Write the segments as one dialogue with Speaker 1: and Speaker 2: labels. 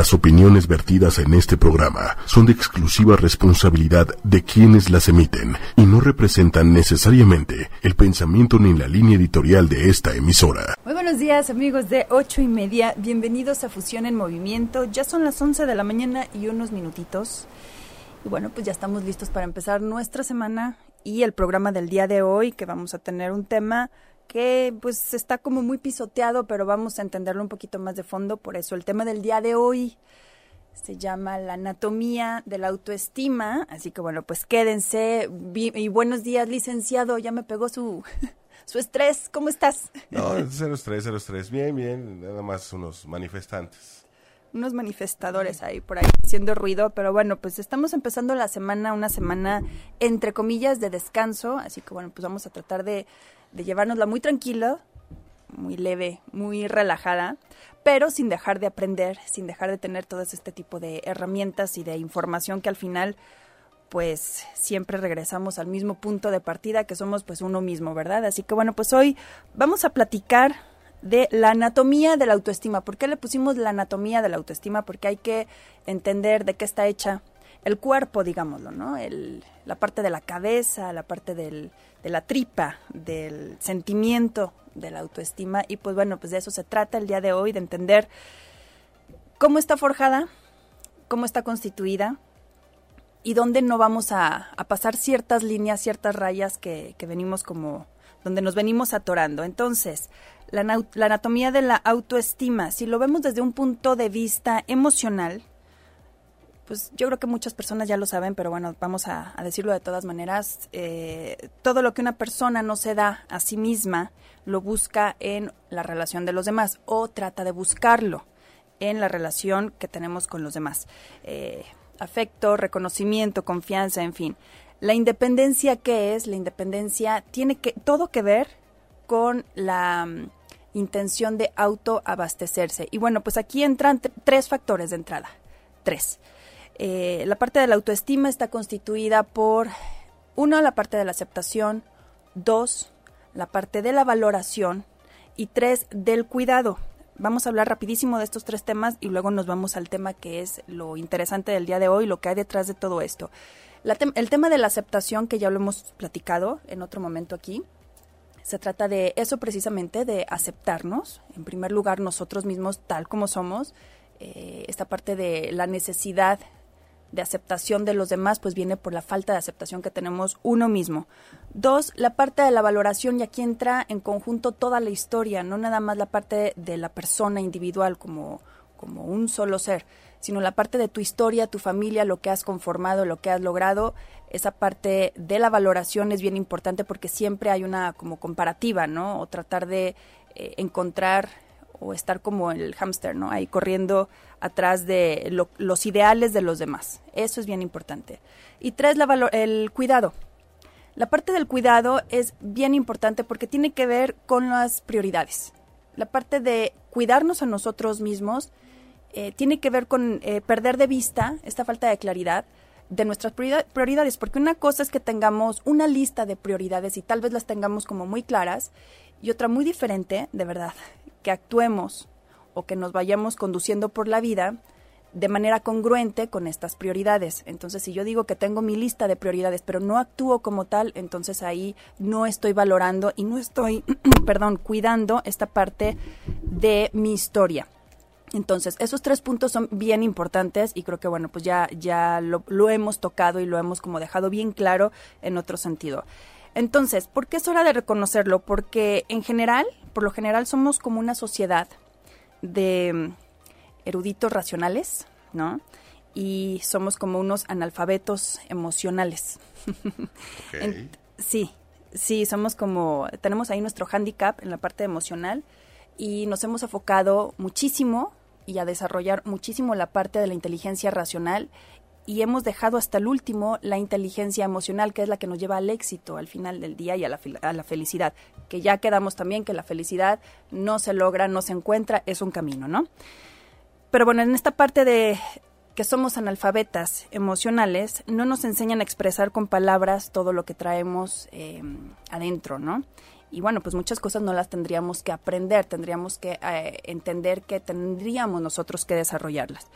Speaker 1: Las opiniones vertidas en este programa son de exclusiva responsabilidad de quienes las emiten y no representan necesariamente el pensamiento ni la línea editorial de esta emisora.
Speaker 2: Muy buenos días amigos de ocho y media, bienvenidos a Fusión en Movimiento. Ya son las 11 de la mañana y unos minutitos. Y bueno, pues ya estamos listos para empezar nuestra semana y el programa del día de hoy, que vamos a tener un tema que pues está como muy pisoteado, pero vamos a entenderlo un poquito más de fondo. Por eso el tema del día de hoy se llama la anatomía de la autoestima. Así que bueno, pues quédense. Y buenos días, licenciado. Ya me pegó su, su estrés. ¿Cómo estás?
Speaker 3: No, cero estrés, cero estrés. Bien, bien. Nada más unos manifestantes.
Speaker 2: Unos manifestadores ahí por ahí haciendo ruido, pero bueno, pues estamos empezando la semana, una semana entre comillas de descanso, así que bueno, pues vamos a tratar de de llevárnosla muy tranquila, muy leve, muy relajada, pero sin dejar de aprender, sin dejar de tener todo este tipo de herramientas y de información que al final pues siempre regresamos al mismo punto de partida que somos pues uno mismo, ¿verdad? Así que bueno, pues hoy vamos a platicar de la anatomía de la autoestima. ¿Por qué le pusimos la anatomía de la autoestima? Porque hay que entender de qué está hecha el cuerpo, digámoslo, ¿no? El, la parte de la cabeza, la parte del, de la tripa, del sentimiento, de la autoestima. Y pues bueno, pues de eso se trata el día de hoy, de entender cómo está forjada, cómo está constituida y dónde no vamos a, pasar ciertas líneas, ciertas rayas que, que, venimos como, donde nos venimos atorando. Entonces, la, la anatomía de la autoestima, si lo vemos desde un punto de vista emocional, pues yo creo que muchas personas ya lo saben, pero bueno, vamos a, decirlo de todas maneras. Eh, todo lo que una persona no se da a sí misma, lo busca en la relación de los demás o trata de buscarlo en la relación que tenemos con los demás. Eh, afecto, reconocimiento, confianza, en fin. La independencia, ¿qué es? La independencia tiene que, todo que ver con la mm, intención de autoabastecerse. Y bueno, pues aquí entran tres factores de entrada. Tres. Eh, la parte de la autoestima está constituida por, uno, la parte de la aceptación, dos, la parte de la valoración y tres, del cuidado. Vamos a hablar rapidísimo de estos tres temas y luego nos vamos al tema que es lo interesante del día de hoy, lo que hay detrás de todo esto. el tema de la aceptación, que ya lo hemos platicado en otro momento aquí, se trata de eso precisamente, de aceptarnos, en primer lugar nosotros mismos tal como somos, eh, esta parte de la necesidad de aceptación de los demás, pues viene por la falta de aceptación que tenemos uno mismo. Dos, la parte de la valoración, y aquí entra en conjunto toda la historia, no nada más la parte de la persona individual como, como un solo ser, sino la parte de tu historia, tu familia, lo que has conformado, lo que has logrado. Esa parte de la valoración es bien importante porque siempre hay una como comparativa, ¿no? O tratar de eh, encontrar o estar como el hámster, ¿no? Ahí corriendo atrás de los ideales de los demás. Eso es bien importante. Y tres, la el cuidado. La parte del cuidado es bien importante porque tiene que ver con las prioridades. La parte de cuidarnos a nosotros mismos eh, tiene que ver con eh, perder de vista esta falta de claridad de nuestras prioridades, porque una cosa es que tengamos una lista de prioridades y tal vez las tengamos como muy claras, y otra muy diferente, de verdad, que actuemos o que nos vayamos conduciendo por la vida de manera congruente con estas prioridades. Entonces, si yo digo que tengo mi lista de prioridades, pero no actúo como tal, entonces ahí no estoy valorando y no estoy, perdón, cuidando esta parte de mi historia. Entonces, esos tres puntos son bien importantes y creo que, bueno, pues ya, ya lo, lo hemos tocado y lo hemos como dejado bien claro en otro sentido. Entonces, ¿por qué es hora de reconocerlo? Porque en general, por lo general, somos como una sociedad de mm, eruditos racionales, ¿no? Y somos como unos analfabetos emocionales. sí, sí, somos como, tenemos ahí nuestro handicap en la parte emocional y nos hemos enfocado muchísimo y a desarrollar muchísimo la parte de la inteligencia racional y hemos dejado hasta el último la inteligencia emocional, que es la que nos lleva al éxito al final del día y a la, a la, felicidad. Que ya quedamos también que la felicidad no se logra, no se encuentra, es un camino, ¿no? Pero bueno, en esta parte de que somos analfabetas emocionales, no nos enseñan a expresar con palabras todo lo que traemos eh, adentro, ¿no? Y bueno, pues muchas cosas no las tendríamos que aprender, tendríamos que eh, entender que tendríamos nosotros que desarrollarlas.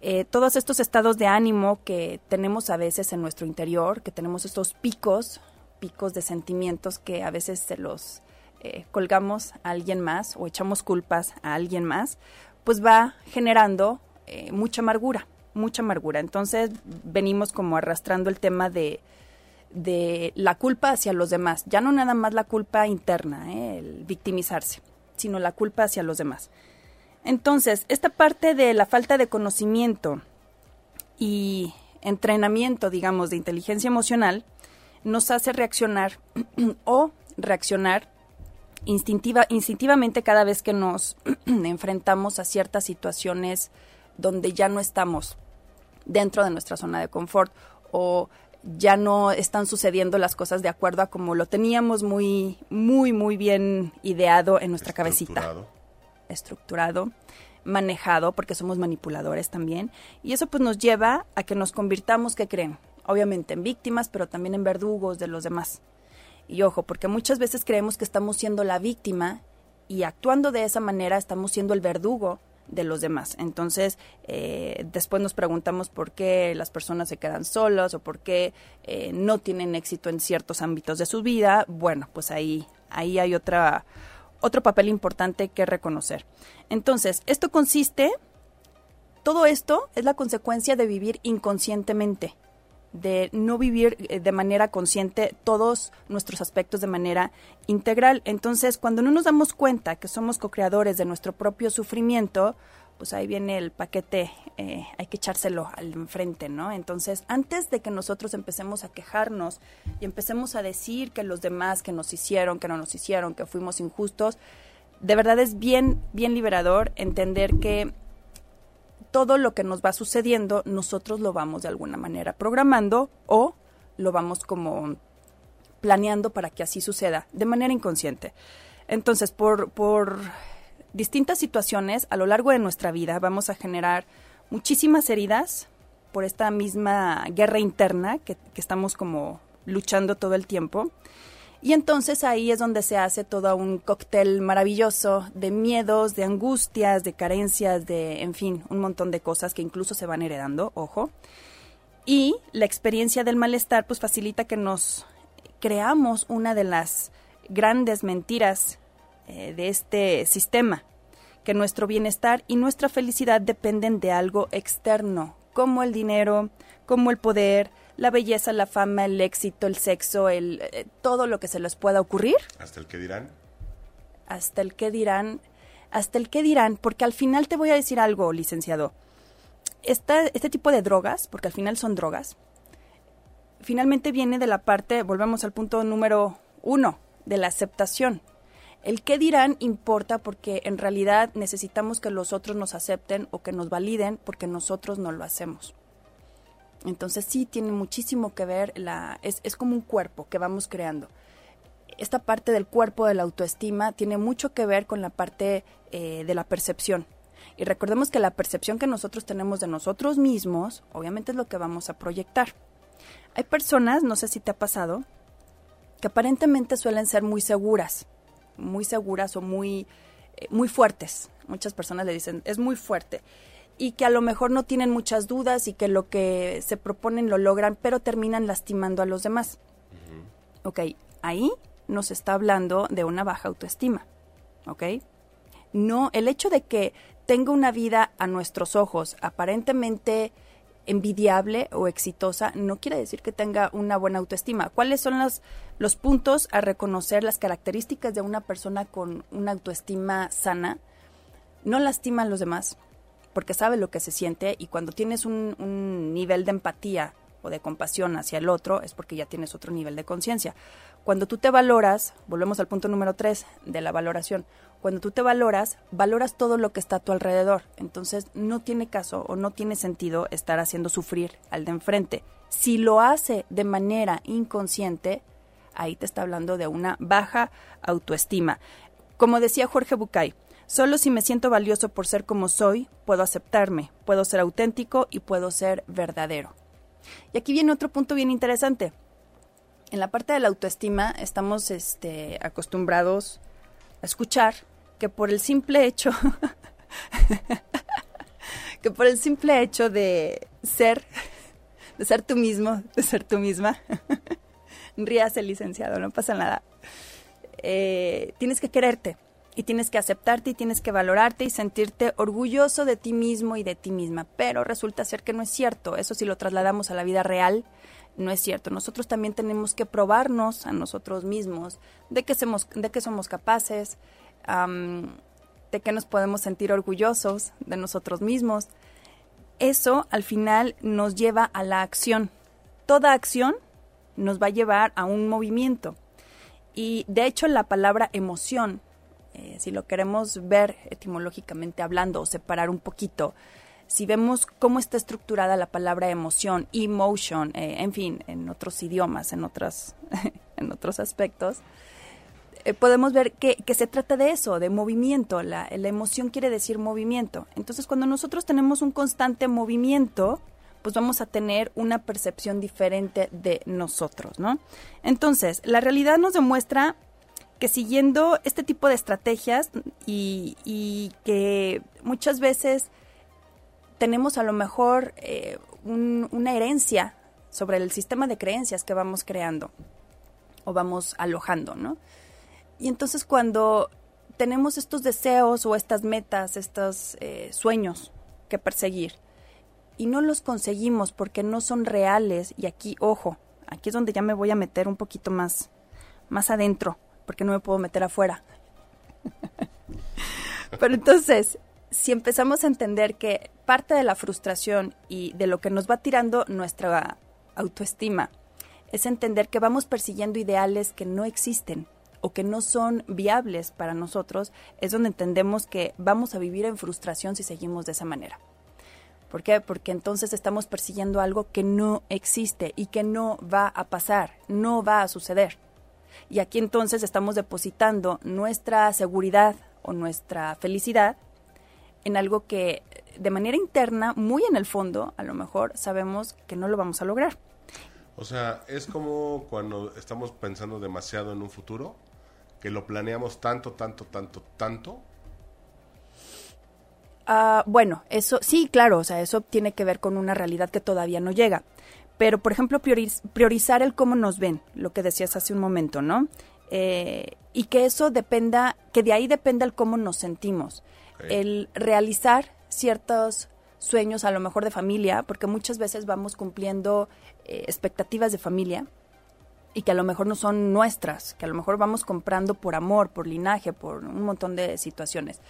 Speaker 2: Eh, todos estos estados de ánimo que tenemos a veces en nuestro interior, que tenemos estos picos, picos de sentimientos que a veces se los eh, colgamos a alguien más o echamos culpas a alguien más, pues va generando mucha amargura, mucha amargura. Entonces venimos como arrastrando el tema de, de la culpa hacia los demás. Ya no nada más la culpa interna, ¿eh? el victimizarse, sino la culpa hacia los demás. Entonces, esta parte de la falta de conocimiento y entrenamiento, digamos, de inteligencia emocional, nos hace reaccionar o reaccionar instintiva, instintivamente cada vez que nos enfrentamos a ciertas situaciones donde ya no estamos dentro de nuestra zona de confort o ya no están sucediendo las cosas de acuerdo a como lo teníamos muy, muy, muy bien ideado en nuestra cabecita. Estructurado, manejado, porque somos manipuladores también. Y eso pues nos lleva a que nos convirtamos, ¿qué creen? Obviamente en víctimas, pero también en verdugos de los demás. Y ojo, porque muchas veces creemos que estamos siendo la víctima y actuando de esa manera estamos siendo el verdugo de los demás. Entonces, eh, después nos preguntamos por qué las personas se quedan solas o por qué eh, no tienen éxito en ciertos ámbitos de su vida. Bueno, pues ahí, ahí hay otra, otro papel importante que reconocer. Entonces, esto consiste, todo esto es la consecuencia de vivir inconscientemente de no vivir eh, de manera consciente todos nuestros aspectos de manera integral. Entonces, cuando no nos damos cuenta que somos co-creadores de nuestro propio sufrimiento, pues ahí viene el paquete, eh, hay que echárselo al enfrente, ¿no? Entonces, antes de que nosotros empecemos a quejarnos y empecemos a decir que los demás que nos hicieron, que no nos hicieron, que fuimos injustos, de verdad es bien, bien liberador entender que todo lo que nos va sucediendo, nosotros lo vamos de alguna manera programando o lo vamos como planeando para que así suceda de manera inconsciente. Entonces, por, por distintas situaciones a lo largo de nuestra vida vamos a generar muchísimas heridas por esta misma guerra interna que, estamos como luchando todo el tiempo. Y entonces ahí es donde se hace todo un cóctel maravilloso de miedos, de angustias, de carencias, de, en fin, un montón de cosas que incluso se van heredando, ojo. Y la experiencia del malestar pues facilita que nos creamos una de las grandes mentiras eh, de este sistema, que nuestro bienestar y nuestra felicidad dependen de algo externo, como el dinero, como el poder, la belleza, la fama, el éxito, el sexo, el eh, todo lo que se les pueda ocurrir.
Speaker 3: Hasta el que dirán.
Speaker 2: Hasta el que dirán, hasta el que dirán, porque al final te voy a decir algo, licenciado. Esta, este tipo de drogas, porque al final son drogas, finalmente viene de la parte, volvemos al punto número uno, de la aceptación. El qué dirán importa porque en realidad necesitamos que los otros nos acepten o que nos validen porque nosotros no lo hacemos. Entonces sí tiene muchísimo que ver, la, es, es como un cuerpo que vamos creando. Esta parte del cuerpo de la autoestima tiene mucho que ver con la parte eh, de la percepción. Y recordemos que la percepción que nosotros tenemos de nosotros mismos, obviamente es lo que vamos a proyectar. Hay personas, no sé si te ha pasado, que aparentemente suelen ser muy seguras, muy seguras o muy, eh, muy fuertes. Muchas personas le dicen, es muy fuerte y que a lo mejor no tienen muchas dudas y que lo que se proponen lo logran, pero terminan lastimando a los demás. Ok, ahí nos está hablando de una baja autoestima. ¿Ok? No, el hecho de que tenga una vida a nuestros ojos aparentemente envidiable o exitosa no quiere decir que tenga una buena autoestima. ¿Cuáles son los, los puntos a reconocer las características de una persona con una autoestima sana? No lastima a los demás, porque sabe lo que se siente y cuando tienes un, nivel de empatía de compasión hacia el otro es porque ya tienes otro nivel de conciencia. Cuando tú te valoras, volvemos al punto número tres de la valoración, cuando tú te valoras, valoras todo lo que está a tu alrededor. Entonces no tiene caso o no tiene sentido estar haciendo sufrir al de enfrente. Si lo hace de manera inconsciente, ahí te está hablando de una baja autoestima. Como decía Jorge Bucay, Solo si me siento valioso por ser como soy, puedo aceptarme, puedo ser auténtico y puedo ser verdadero. Y aquí viene otro punto bien interesante. en la parte de la autoestima estamos este, acostumbrados a escuchar que por el simple hecho que por el simple hecho de ser de ser tú mismo, de ser tú misma, ríase licenciado, no pasa nada. Eh, tienes que quererte y tienes que aceptarte y tienes que valorarte y sentirte orgulloso de ti mismo y de ti misma. Pero resulta ser que no es cierto. Eso si lo trasladamos a la vida real, no es cierto. Nosotros también tenemos que probarnos a nosotros mismos de que somos, de que somos capaces, de que nos podemos sentir orgullosos de nosotros mismos. Eso al final nos lleva a la acción. Toda acción nos va a llevar a un movimiento. Y de hecho la palabra emoción, eh, si lo queremos ver etimológicamente hablando o separar un poquito, si vemos cómo está estructurada la palabra emoción, emotion, eh, en fin, en otros idiomas, en, otras, en otros aspectos, eh, podemos ver que, se trata de eso, de movimiento. La, la emoción quiere decir movimiento. Entonces, cuando nosotros tenemos un constante movimiento, pues vamos a tener una percepción diferente de nosotros, ¿no? Entonces, la realidad nos demuestra que siguiendo este tipo de estrategias y, que muchas veces tenemos a lo mejor eh, una herencia sobre el sistema de creencias que vamos creando o vamos alojando, ¿no? Y entonces cuando tenemos estos deseos o estas metas, estos eh, sueños que perseguir, y no los conseguimos porque no son reales y aquí, ojo, aquí es donde ya me voy a meter un poquito más, más adentro, porque no me puedo meter afuera. Pero entonces, si empezamos a entender que parte de la frustración y de lo que nos va tirando nuestra autoestima es entender que vamos persiguiendo ideales que no existen o que no son viables para nosotros, es donde entendemos que vamos a vivir en frustración si seguimos de esa manera. ¿Por qué? Porque entonces estamos persiguiendo algo que no existe y que no va a pasar, no va a suceder. Y aquí entonces estamos depositando nuestra seguridad o nuestra felicidad en algo que de manera interna, muy en el fondo, a lo mejor sabemos que no lo vamos a lograr.
Speaker 3: O sea, es como cuando estamos pensando demasiado en un futuro, que lo planeamos tanto, tanto, tanto, tanto,
Speaker 2: Ah, bueno, eso sí, claro, o sea, eso tiene que ver con una realidad que todavía no llega. Pero, por ejemplo, priorizar el cómo nos ven, lo que decías hace un momento, ¿no? Eh, y que eso dependa, que de ahí dependa el cómo nos sentimos. El realizar ciertos sueños, a lo mejor de familia, porque muchas veces vamos cumpliendo eh, expectativas de familia y que a lo mejor no son nuestras, que a lo mejor vamos comprando por amor, por linaje, por un montón de situaciones.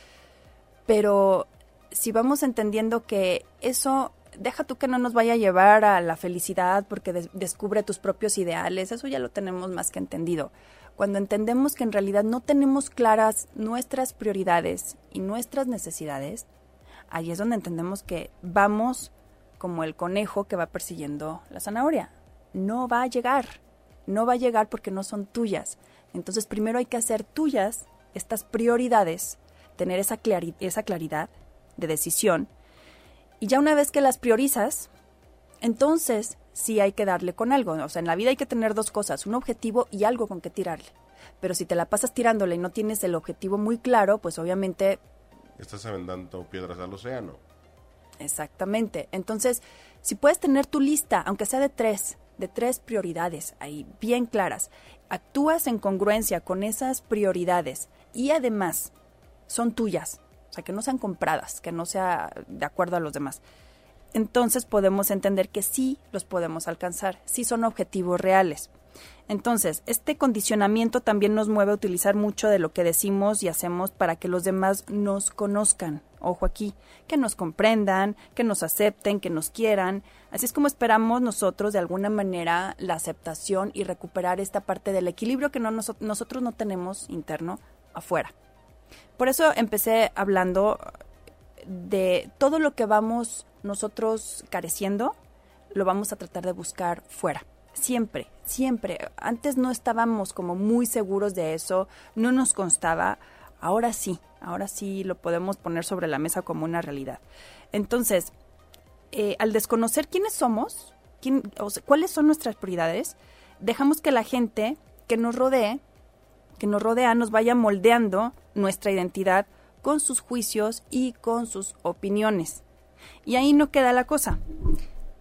Speaker 2: Pero si vamos entendiendo que eso, deja tú que no nos vaya a llevar a la felicidad porque descubre tus propios ideales, eso ya lo tenemos más que entendido. Cuando entendemos que en realidad no tenemos claras nuestras prioridades y nuestras necesidades, ahí es donde entendemos que vamos como el conejo que va persiguiendo la zanahoria. No va a llegar, no va a llegar porque no son tuyas. Entonces primero hay que hacer tuyas estas prioridades, tener esa, esa claridad de decisión. Y ya una vez que las priorizas, entonces sí hay que darle con algo. O sea, en la vida hay que tener dos cosas, un objetivo y algo con que tirarle. Pero si te la pasas tirándole y no tienes el objetivo muy claro, pues obviamente...
Speaker 3: Estás aventando piedras al océano.
Speaker 2: Exactamente. Entonces, si puedes tener tu lista, aunque sea de tres, de tres prioridades ahí bien claras, actúas en congruencia con esas prioridades y además son tuyas, o sea, que no sean compradas, que no sea de acuerdo a los demás. Entonces podemos entender que sí los podemos alcanzar, sí son objetivos reales. Entonces, este condicionamiento también nos mueve a utilizar mucho de lo que decimos y hacemos para que los demás nos conozcan. Ojo aquí, que nos comprendan, que nos acepten, que nos quieran. Así es como esperamos nosotros de alguna manera la aceptación y recuperar esta parte del equilibrio que no nosotros no tenemos interno afuera. Por eso empecé hablando de todo lo que vamos nosotros careciendo, lo vamos a tratar de buscar fuera. Siempre, siempre. Antes no estábamos como muy seguros de eso, no nos constaba. Ahora sí, ahora sí lo podemos poner sobre la mesa como una realidad. Entonces, eh, al desconocer quiénes somos, quién, cuáles son nuestras prioridades, dejamos que la gente que nos rodee, que nos rodea, nos vaya moldeando nuestra identidad con sus juicios y con sus opiniones. Y ahí no queda la cosa.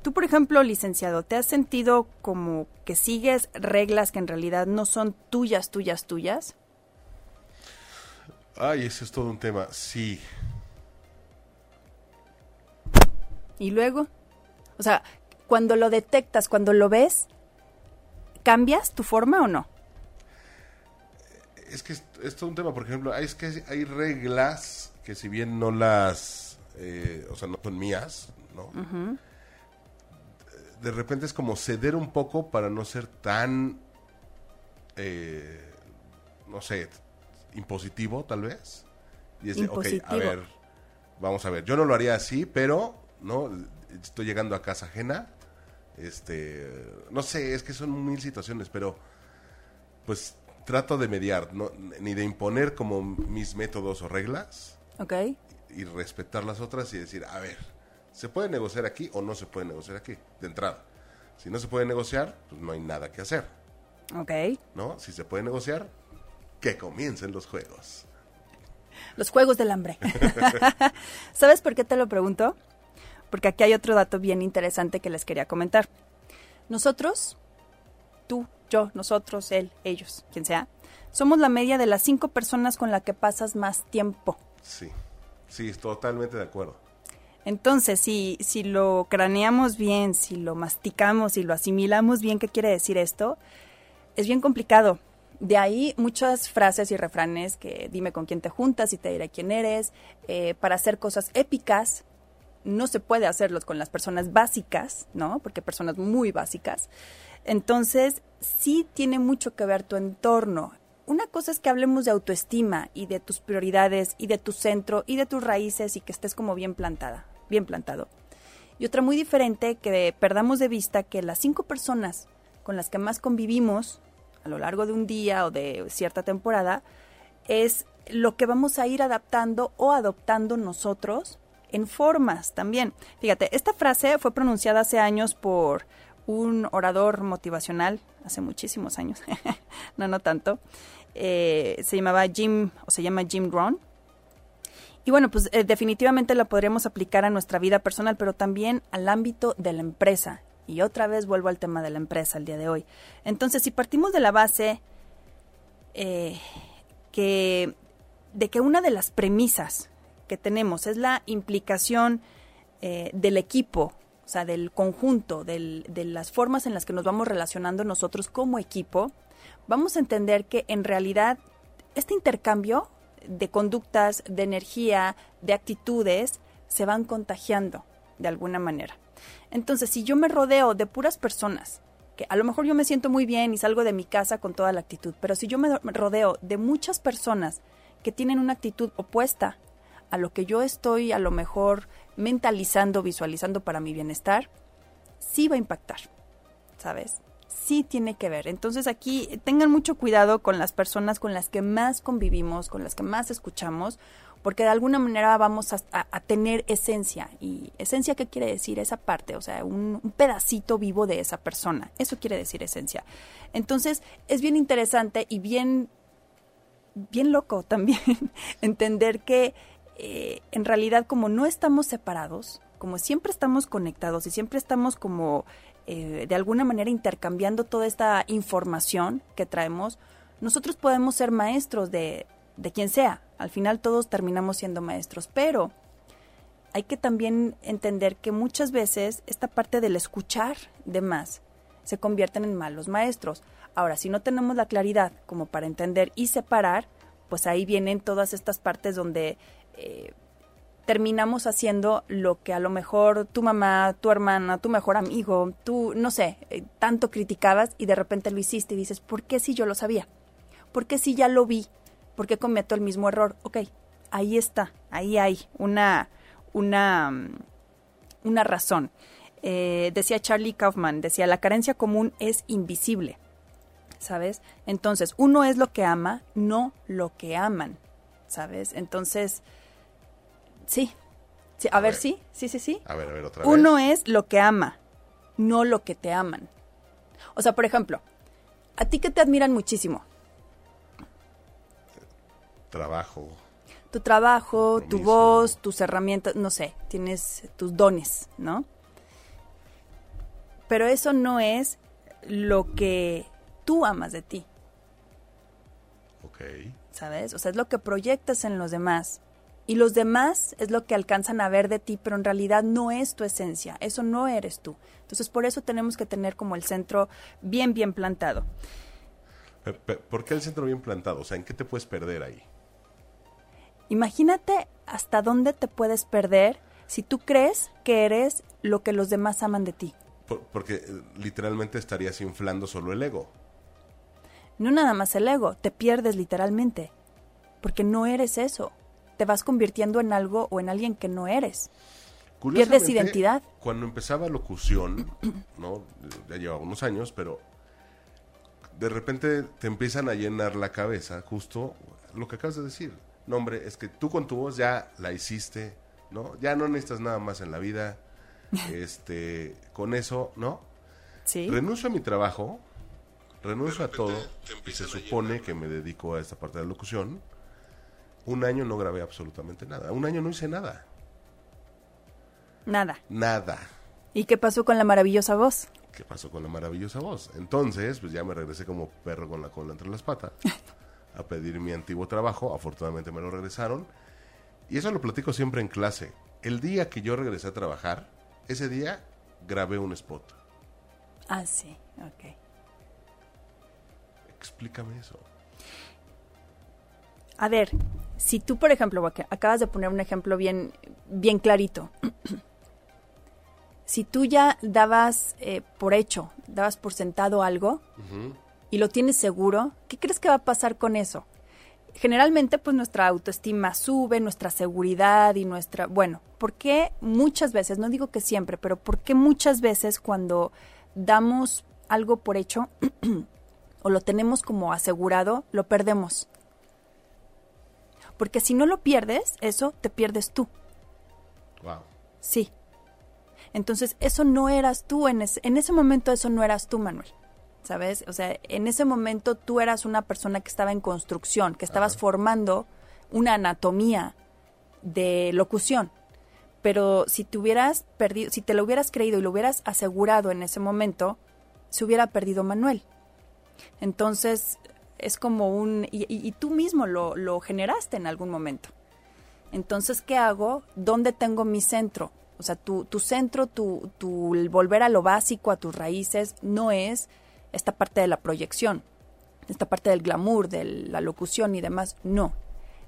Speaker 2: Tú, por ejemplo, licenciado, ¿te has sentido como que sigues reglas que en realidad no son tuyas, tuyas, tuyas?
Speaker 3: Ay, ese es todo un tema. Sí.
Speaker 2: ¿Y luego? O sea, cuando lo detectas, cuando lo ves, ¿cambias tu forma o no?
Speaker 3: Es que es, todo un tema. Por ejemplo, hay, es que hay reglas que si bien no las... Eh, o sea, no son mías, ¿no? De repente es como ceder un poco para no ser tan... Eh, no sé, impositivo, tal vez. Y decir, ok, a ver, vamos a ver. Yo no lo haría así, pero, ¿no? Estoy llegando a casa ajena. Este, no sé, es que son mil situaciones, pero pues trato de mediar, no, ni de imponer como mis métodos o reglas.
Speaker 2: Ok.
Speaker 3: Y respetar las otras y decir, a ver, ¿se puede negociar aquí o no se puede negociar aquí? De entrada. Si no se puede negociar, pues no hay nada que hacer.
Speaker 2: Ok.
Speaker 3: ¿No? Si se puede negociar, que comiencen los juegos.
Speaker 2: Los juegos del hambre. ¿Sabes por qué te lo pregunto? Porque aquí hay otro dato bien interesante que les quería comentar. Nosotros, yo, nosotros, él, ellos, quien sea, somos la media de las cinco personas con las que pasas más tiempo.
Speaker 3: Sí, sí, totalmente de acuerdo.
Speaker 2: Entonces, si, si lo craneamos bien, si lo masticamos y lo asimilamos bien, ¿qué quiere decir esto? Es bien complicado, de ahí muchas frases y refranes que dime con quién te juntas y te diré quién eres. Eh, para hacer cosas épicas, no se puede hacerlos con las personas básicas, ¿no? Porque personas muy básicas. Entonces, sí tiene mucho que ver tu entorno. Una cosa es que hablemos de autoestima y de tus prioridades y de tu centro y de tus raíces y que estés como bien plantada, bien plantado. Y otra muy diferente que perdamos de vista que las cinco personas con las que más convivimos a lo largo de un día o de cierta temporada, es lo que vamos a ir adaptando o adoptando nosotros en formas también. Fíjate, esta frase fue pronunciada hace años por un orador motivacional, hace muchísimos años, no, no tanto. Eh, se llamaba Jim, o se llama Jim Rohn. Y bueno, pues eh, definitivamente la podríamos aplicar a nuestra vida personal, pero también al ámbito de la empresa. Y otra vez vuelvo al tema de la empresa el día de hoy. Entonces, si partimos de la base eh, que, de que una de las premisas que tenemos es la implicación eh, del equipo, o sea, del conjunto, de las formas en las que nos vamos relacionando nosotros como equipo, vamos a entender que en realidad este intercambio de conductas, de energía, de actitudes, se van contagiando de alguna manera. Entonces, si yo me rodeo de puras personas, que a lo mejor yo me siento muy bien y salgo de mi casa con toda la actitud, pero si yo me rodeo de muchas personas que tienen una actitud opuesta a lo que yo estoy a lo mejor mentalizando, visualizando para mi bienestar, sí va a impactar, ¿sabes? Sí tiene que ver. Entonces aquí tengan mucho cuidado con las personas con las que más convivimos, con las que más escuchamos, porque de alguna manera vamos a, tener esencia. ¿Y esencia qué quiere decir? Esa parte, o sea, un, pedacito vivo de esa persona. Eso quiere decir esencia. Entonces, es bien interesante y bien, bien loco también entender que eh, en realidad como no estamos separados, como siempre estamos conectados y siempre estamos como eh, de alguna manera intercambiando toda esta información que traemos, nosotros podemos ser maestros de, de quien sea. Al final todos terminamos siendo maestros, pero hay que también entender que muchas veces esta parte del escuchar de más se convierten en malos maestros. Ahora, si no tenemos la claridad como para entender y separar, pues ahí vienen todas estas partes donde eh, terminamos haciendo lo que a lo mejor tu mamá, tu hermana, tu mejor amigo, tú, no sé, eh, tanto criticabas y de repente lo hiciste y dices, ¿por qué si yo lo sabía? ¿Por qué si ya lo vi? ¿Por qué cometo el mismo error? Ok, ahí está, ahí hay una, una, una razón. Eh, decía Charlie Kaufman, decía, la carencia común es invisible, ¿sabes? Entonces, uno es lo que ama, no lo que aman, ¿sabes? Entonces, sí, sí a, ver, sí, sí, sí, sí.
Speaker 3: A ver, a ver, otra
Speaker 2: vez. Uno es lo que ama, no lo que te aman. O sea, por ejemplo, ¿A ti que te admiran muchísimo?
Speaker 3: Trabajo.
Speaker 2: Tu trabajo, tu voz, tus herramientas, no sé, tienes tus dones, ¿no? Pero eso no es lo que tú amas de ti.
Speaker 3: Ok.
Speaker 2: ¿Sabes? O sea, es lo que proyectas en los demás. Y los demás es lo que alcanzan a ver de ti, pero en realidad no es tu esencia, eso no eres tú. Entonces por eso tenemos que tener como el centro bien, bien plantado.
Speaker 3: ¿Por qué el centro bien plantado? O sea, ¿en qué te puedes perder ahí?
Speaker 2: Imagínate hasta dónde te puedes perder si tú crees que eres lo que los demás aman de ti.
Speaker 3: porque eh, literalmente estarías inflando solo el ego.
Speaker 2: No nada más el ego, te pierdes literalmente, porque no eres eso te vas convirtiendo en algo o en alguien que no eres. Pierdes identidad.
Speaker 3: Cuando empezaba locución, ¿no? Ya llevaba unos años, pero de repente te empiezan a llenar la cabeza, justo lo que acabas de decir. No, hombre, es que tú con tu voz ya la hiciste, ¿no? Ya no necesitas nada más en la vida. este, con eso, ¿no?
Speaker 2: Sí.
Speaker 3: Renuncio a mi trabajo, renuncio a todo, y se supone que me dedico a esta parte de la locución un año no grabé absolutamente nada. Un año no hice nada.
Speaker 2: Nada.
Speaker 3: Nada.
Speaker 2: ¿Y qué pasó con la maravillosa voz?
Speaker 3: ¿Qué pasó con la maravillosa voz? Entonces, pues ya me regresé como perro con la cola entre las patas a pedir mi antiguo trabajo. Afortunadamente me lo regresaron. Y eso lo platico siempre en clase. El día que yo regresé a trabajar, ese día grabé un spot.
Speaker 2: Ah, sí, ok.
Speaker 3: Explícame eso.
Speaker 2: A ver, si tú, por ejemplo, acabas de poner un ejemplo bien, bien clarito, si tú ya dabas eh, por hecho, dabas por sentado algo y lo tienes seguro, ¿qué crees que va a pasar con eso? Generalmente, pues nuestra autoestima sube, nuestra seguridad y nuestra... Bueno, ¿por qué muchas veces, no digo que siempre, pero por qué muchas veces cuando damos algo por hecho o lo tenemos como asegurado, lo perdemos? Porque si no lo pierdes, eso te pierdes tú.
Speaker 3: Wow.
Speaker 2: Sí. Entonces, eso no eras tú, en ese, en ese momento eso no eras tú, Manuel. ¿Sabes? O sea, en ese momento tú eras una persona que estaba en construcción, que estabas formando una anatomía de locución. Pero si te hubieras perdido, si te lo hubieras creído y lo hubieras asegurado en ese momento, se hubiera perdido Manuel. Entonces, es como un... Y, tú mismo lo, lo, generaste en algún momento. Entonces, ¿qué hago? ¿Dónde tengo mi centro? O sea, tu, tu centro, tu, tu volver a lo básico, a tus raíces, no es esta parte de la proyección, esta parte del glamour, de la locución y demás. No,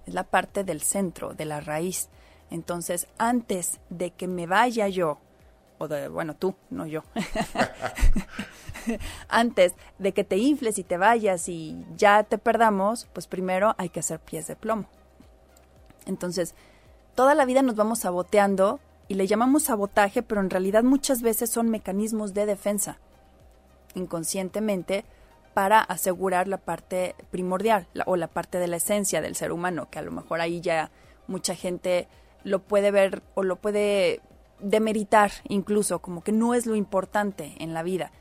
Speaker 2: es la parte del centro, de la raíz. Entonces, antes de que me vaya yo, o de, bueno, tú, no yo, antes de que te infles y te vayas y ya te perdamos, pues primero hay que hacer pies de plomo. Entonces, toda la vida nos vamos saboteando y le llamamos sabotaje, pero en realidad muchas veces son mecanismos de defensa, inconscientemente, para asegurar la parte primordial o la parte de la esencia del ser humano, que a lo mejor ahí ya mucha gente lo puede ver o lo puede demeritar incluso, como que no es lo importante en la vida.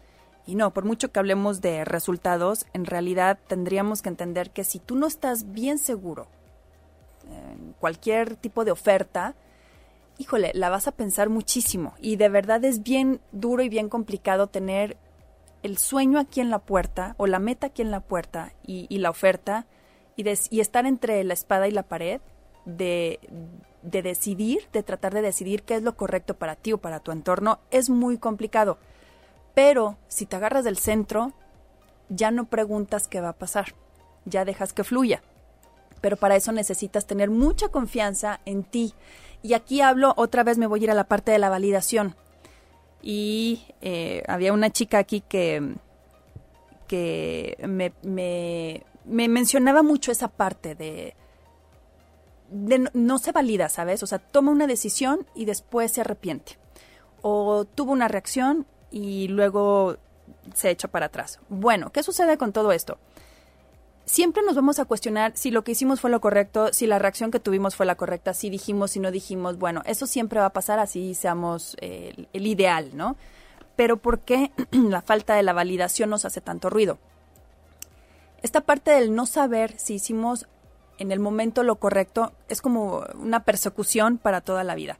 Speaker 2: Y no, por mucho que hablemos de resultados, en realidad tendríamos que entender que si tú no estás bien seguro en cualquier tipo de oferta, híjole, la vas a pensar muchísimo. Y de verdad es bien duro y bien complicado tener el sueño aquí en la puerta o la meta aquí en la puerta y, la oferta y, y, estar entre la espada y la pared de, de decidir, de tratar de decidir qué es lo correcto para ti o para tu entorno, es muy complicado. Pero si te agarras del centro, ya no preguntas qué va a pasar, ya dejas que fluya. Pero para eso necesitas tener mucha confianza en ti. Y aquí hablo, otra vez me voy a ir a la parte de la validación. Y eh, había una chica aquí que, que me, me, mencionaba mucho esa parte de, no, no, se valida, ¿sabes? O sea, toma una decisión y después se arrepiente. O tuvo una reacción y luego se echa para atrás. Bueno, ¿qué sucede con todo esto? Siempre nos vamos a cuestionar si lo que hicimos fue lo correcto, si la reacción que tuvimos fue la correcta, si dijimos, si no dijimos. Bueno, eso siempre va a pasar así seamos eh, el, ideal, ¿no? Pero ¿por qué la falta de la validación nos hace tanto ruido? esta parte del no saber si hicimos en el momento lo correcto es como una persecución para toda la vida.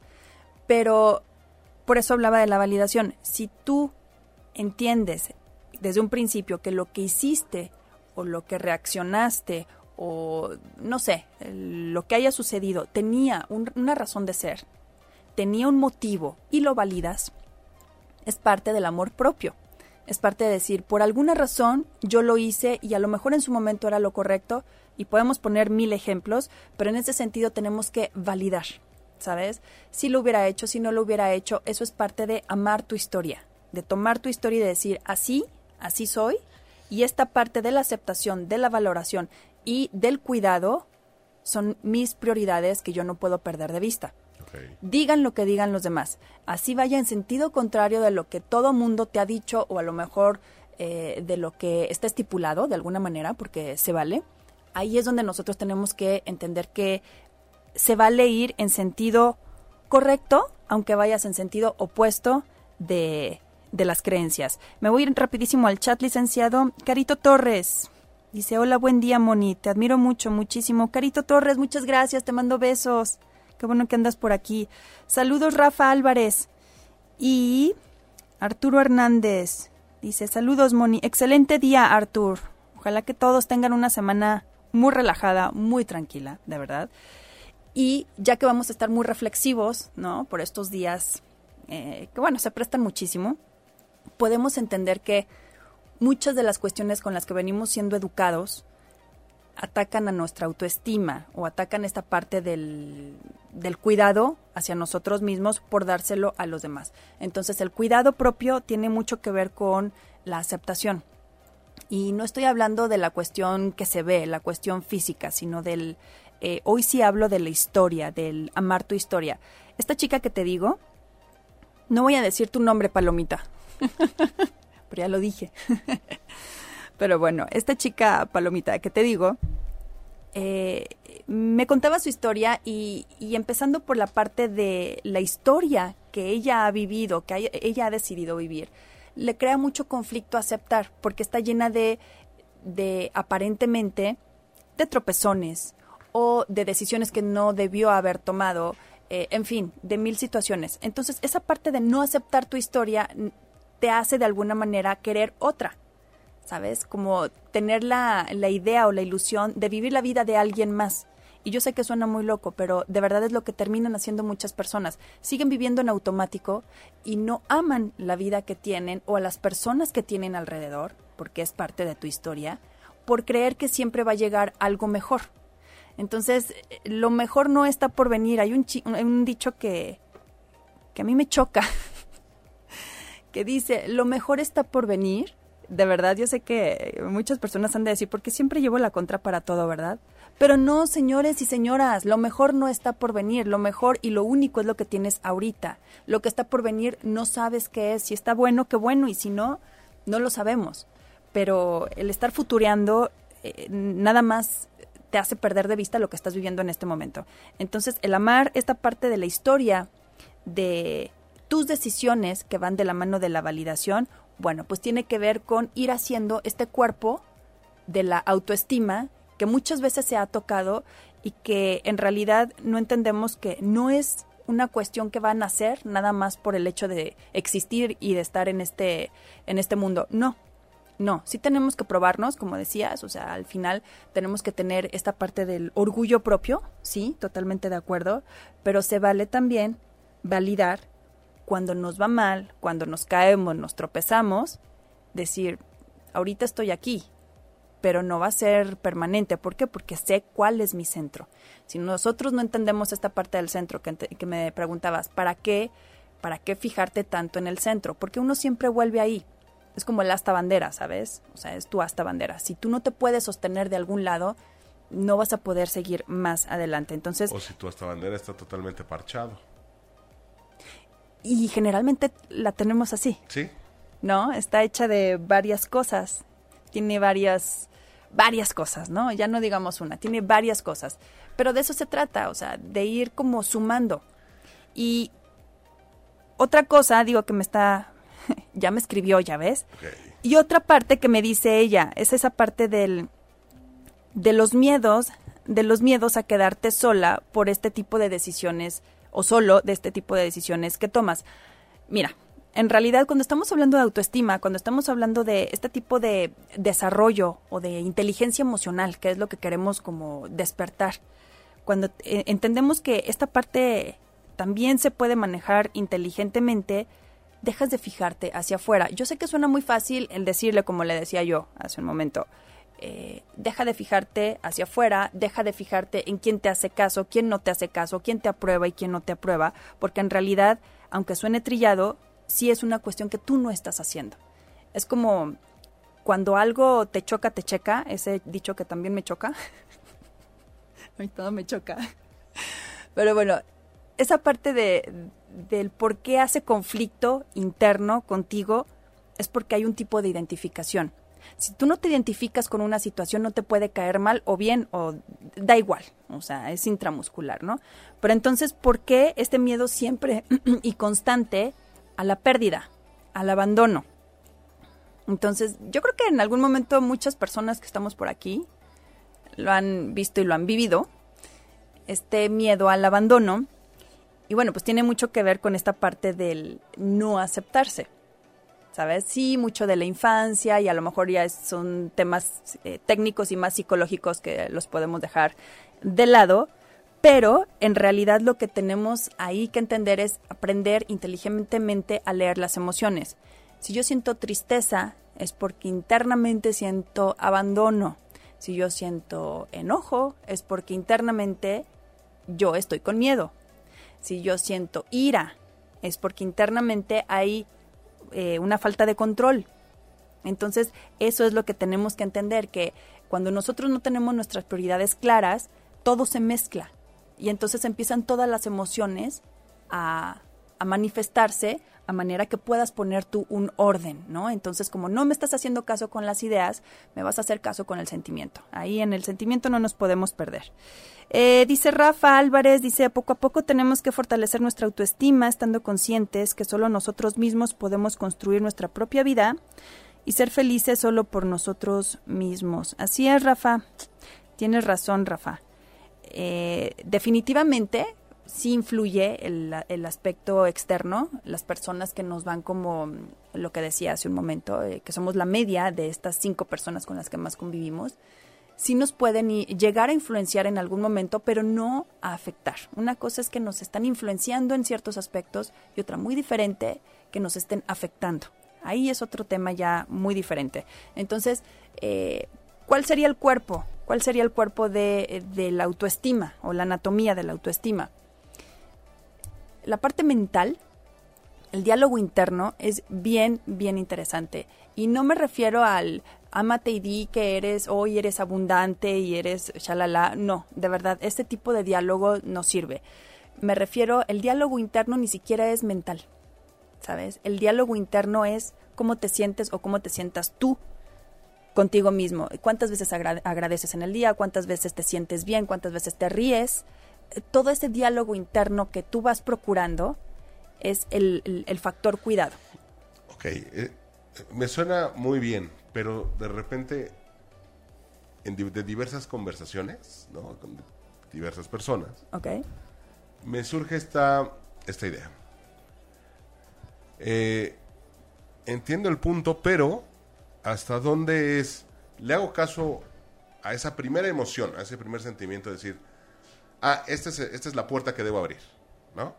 Speaker 2: Pero por eso hablaba de la validación. Si tú entiendes desde un principio que lo que hiciste o lo que reaccionaste o no sé, lo que haya sucedido tenía una razón de ser, tenía un motivo y lo validas, es parte del amor propio. Es parte de decir, por alguna razón yo lo hice y a lo mejor en su momento era lo correcto y podemos poner mil ejemplos, pero en ese sentido tenemos que validar, ¿sabes? Si lo hubiera hecho, si no lo hubiera hecho, eso es parte de amar tu historia, de tomar tu historia y decir, así, así soy, y esta parte de la aceptación, de la valoración y del cuidado son mis prioridades que yo no puedo perder de vista. Digan lo que digan los demás. Así vaya en sentido contrario de lo que todo mundo te ha dicho o a lo mejor eh, de lo que está estipulado de alguna manera, porque se vale. Ahí es donde nosotros tenemos que entender que se vale ir en sentido correcto, aunque vayas en sentido opuesto de, de las creencias. Me voy a ir rapidísimo al chat, licenciado. Carito Torres. Dice, hola, buen día, Moni. Te admiro mucho, muchísimo. Carito Torres, muchas gracias. Te mando besos. Qué bueno que andas por aquí. Saludos, Rafa Álvarez. Y Arturo Hernández. Dice, saludos, Moni. Excelente día, Artur. Ojalá que todos tengan una semana muy relajada, muy tranquila, de verdad. Y ya que vamos a estar muy reflexivos, ¿no? Por estos días eh, que, bueno, se prestan muchísimo, podemos entender que muchas de las cuestiones con las que venimos siendo educados atacan a nuestra autoestima o atacan esta parte del, del, cuidado hacia nosotros mismos por dárselo a los demás. Entonces el cuidado propio tiene mucho que ver con la aceptación. Y no estoy hablando de la cuestión que se ve, la cuestión física, sino del... Eh, hoy sí hablo de la historia, del amar tu historia. Esta chica que te digo, no voy a decir tu nombre, Palomita, pero ya lo dije. Pero bueno, esta chica palomita que te digo, eh, me contaba su historia y, empezando por la parte de la historia que ella ha vivido, que ella ha decidido vivir, le crea mucho conflicto aceptar porque está llena de, de aparentemente de tropezones o de decisiones que no debió haber tomado, eh, en fin, de mil situaciones. Entonces, esa parte de no aceptar tu historia te hace de alguna manera querer otra. ¿sabes? Como tener la, la idea o la ilusión de vivir la vida de alguien más. Y yo sé que suena muy loco, pero de verdad es lo que terminan haciendo muchas personas. Siguen viviendo en automático y no aman la vida que tienen o a las personas que tienen alrededor, porque es parte de tu historia, por creer que siempre va a llegar algo mejor. Entonces, lo mejor no está por venir. Hay un, un dicho que, que a mí me choca, que dice, lo mejor está por venir de verdad yo sé que muchas personas han de decir, porque siempre llevo la contra para todo, ¿verdad? Pero no, señores y señoras, lo mejor no está por venir, lo mejor y lo único es lo que tienes ahorita. Lo que está por venir no sabes qué es, si está bueno, qué bueno, y si no, no lo sabemos. Pero el estar futureando eh, nada más te hace perder de vista lo que estás viviendo en este momento. Entonces, el amar esta parte de la historia de tus decisiones que van de la mano de la validación bueno, pues tiene que ver con ir haciendo este cuerpo de la autoestima que muchas veces se ha tocado y que en realidad no entendemos que no es una cuestión que va a nacer nada más por el hecho de existir y de estar en este en este mundo. No. No, sí tenemos que probarnos, como decías, o sea, al final tenemos que tener esta parte del orgullo propio, sí, totalmente de acuerdo, pero se vale también validar cuando nos va mal, cuando nos caemos, nos tropezamos, decir, ahorita estoy aquí, pero no va a ser permanente. ¿Por qué? Porque sé cuál es mi centro. Si nosotros no entendemos esta parte del centro que, que me preguntabas, ¿para qué? ¿Para qué fijarte tanto en el centro? Porque uno siempre vuelve ahí. Es como el asta bandera, ¿sabes? O sea, es tu asta bandera. Si tú no te puedes sostener de algún lado, no vas a poder seguir más adelante. Entonces,
Speaker 3: o si tu asta bandera está totalmente parchado
Speaker 2: y generalmente la tenemos así.
Speaker 3: Sí.
Speaker 2: ¿No? Está hecha de varias cosas. Tiene varias varias cosas, ¿no? Ya no digamos una, tiene varias cosas. Pero de eso se trata, o sea, de ir como sumando. Y otra cosa, digo que me está, ya me escribió, ya ves. Y otra parte que me dice ella, es esa parte del, de los miedos, de los miedos a quedarte sola por este tipo de decisiones o solo de este tipo de decisiones que tomas. Mira, en realidad cuando estamos hablando de autoestima, cuando estamos hablando de este tipo de desarrollo o de inteligencia emocional, que es lo que queremos como despertar, cuando eh, entendemos que esta parte también se puede manejar inteligentemente, dejas de fijarte hacia afuera. Yo sé que suena muy fácil el decirle, como le decía yo hace un momento, eh, deja de fijarte hacia afuera, deja de fijarte en quién te hace caso, quién no te hace caso, quién te aprueba y quién no te aprueba, porque en realidad, aunque suene trillado, sí es una cuestión que tú no estás haciendo. Es como cuando algo te choca, te checa, ese dicho que también me choca. A todo me choca. Pero bueno, esa parte de, del por qué hace conflicto interno contigo es porque hay un tipo de identificación. Si tú no te identificas con una situación, no te puede caer mal o bien, o da igual, o sea, es intramuscular, ¿no? Pero entonces, ¿por qué este miedo siempre y constante a la pérdida, al abandono? Entonces, yo creo que en algún momento muchas personas que estamos por aquí lo han visto y lo han vivido, este miedo al abandono, y bueno, pues tiene mucho que ver con esta parte del no aceptarse. ¿Sabes? Sí, mucho de la infancia y a lo mejor ya son temas eh, técnicos y más psicológicos que los podemos dejar de lado, pero en realidad lo que tenemos ahí que entender es aprender inteligentemente a leer las emociones. Si yo siento tristeza, es porque internamente siento abandono. Si yo siento enojo, es porque internamente yo estoy con miedo. Si yo siento ira, es porque internamente hay eh, una falta de control. Entonces, eso es lo que tenemos que entender, que cuando nosotros no tenemos nuestras prioridades claras, todo se mezcla. Y entonces empiezan todas las emociones a, a manifestarse a manera que puedas poner tú un orden, ¿no? Entonces, como no me estás haciendo caso con las ideas, me vas a hacer caso con el sentimiento. Ahí en el sentimiento no nos podemos perder. Eh, dice Rafa Álvarez, dice, poco a poco tenemos que fortalecer nuestra autoestima, estando conscientes que solo nosotros mismos podemos construir nuestra propia vida y ser felices solo por nosotros mismos. Así es, Rafa. Tienes razón, Rafa. Eh, definitivamente sí influye el, el, aspecto externo, las personas que nos van como lo que decía hace un momento, eh, que somos la media de estas cinco personas con las que más convivimos, sí nos pueden llegar a influenciar en algún momento, pero no a afectar. Una cosa es que nos están influenciando en ciertos aspectos y otra muy diferente que nos estén afectando. Ahí es otro tema ya muy diferente. Entonces, eh, ¿cuál sería el cuerpo? ¿Cuál sería el cuerpo de, de la autoestima o la anatomía de la autoestima? La parte mental, el diálogo interno es bien, bien interesante. Y no me refiero al amate y di que eres, hoy eres abundante y eres shalala. No, de verdad, este tipo de diálogo no sirve. Me refiero, el diálogo interno ni siquiera es mental, ¿sabes? El diálogo interno es cómo te sientes o cómo te sientas tú contigo mismo. ¿Cuántas veces agradeces en el día? ¿Cuántas veces te sientes bien? ¿Cuántas veces te ríes? Todo ese diálogo interno que tú vas procurando es el, factor cuidado.
Speaker 3: Ok, eh, me suena muy bien, pero de repente, en de diversas conversaciones, ¿no? con diversas personas,
Speaker 2: okay.
Speaker 3: me surge esta, esta idea. Eh, entiendo el punto, pero ¿hasta dónde es? Le hago caso a esa primera emoción, a ese primer sentimiento de decir, ah, esta es, esta es la puerta que debo abrir, ¿no?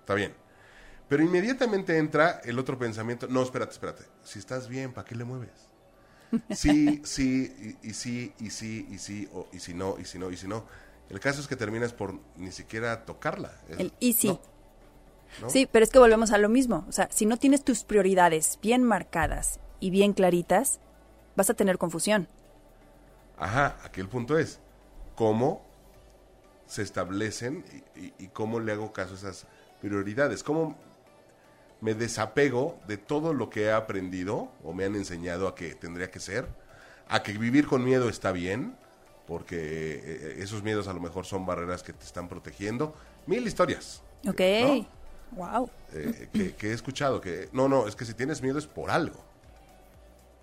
Speaker 3: Está bien. Pero inmediatamente entra el otro pensamiento, no, espérate, espérate, si estás bien, ¿para qué le mueves? Sí, sí, y, sí, y sí, y sí, o, y si no, y si no, y si no. El caso es que terminas por ni siquiera tocarla.
Speaker 2: el y sí. Sí, pero es que volvemos a lo mismo. O sea, si no tienes tus prioridades bien marcadas y bien claritas, vas a tener confusión.
Speaker 3: Ajá, aquí el punto es, ¿cómo se establecen y, cómo le hago caso a esas prioridades, cómo me desapego de todo lo que he aprendido o me han enseñado a que tendría que ser, a que vivir con miedo está bien, porque eh, esos miedos a lo mejor son barreras que te están protegiendo. Mil historias.
Speaker 2: Ok. Wow.
Speaker 3: Eh, que, he escuchado que, no, no, es que si tienes miedo es por algo.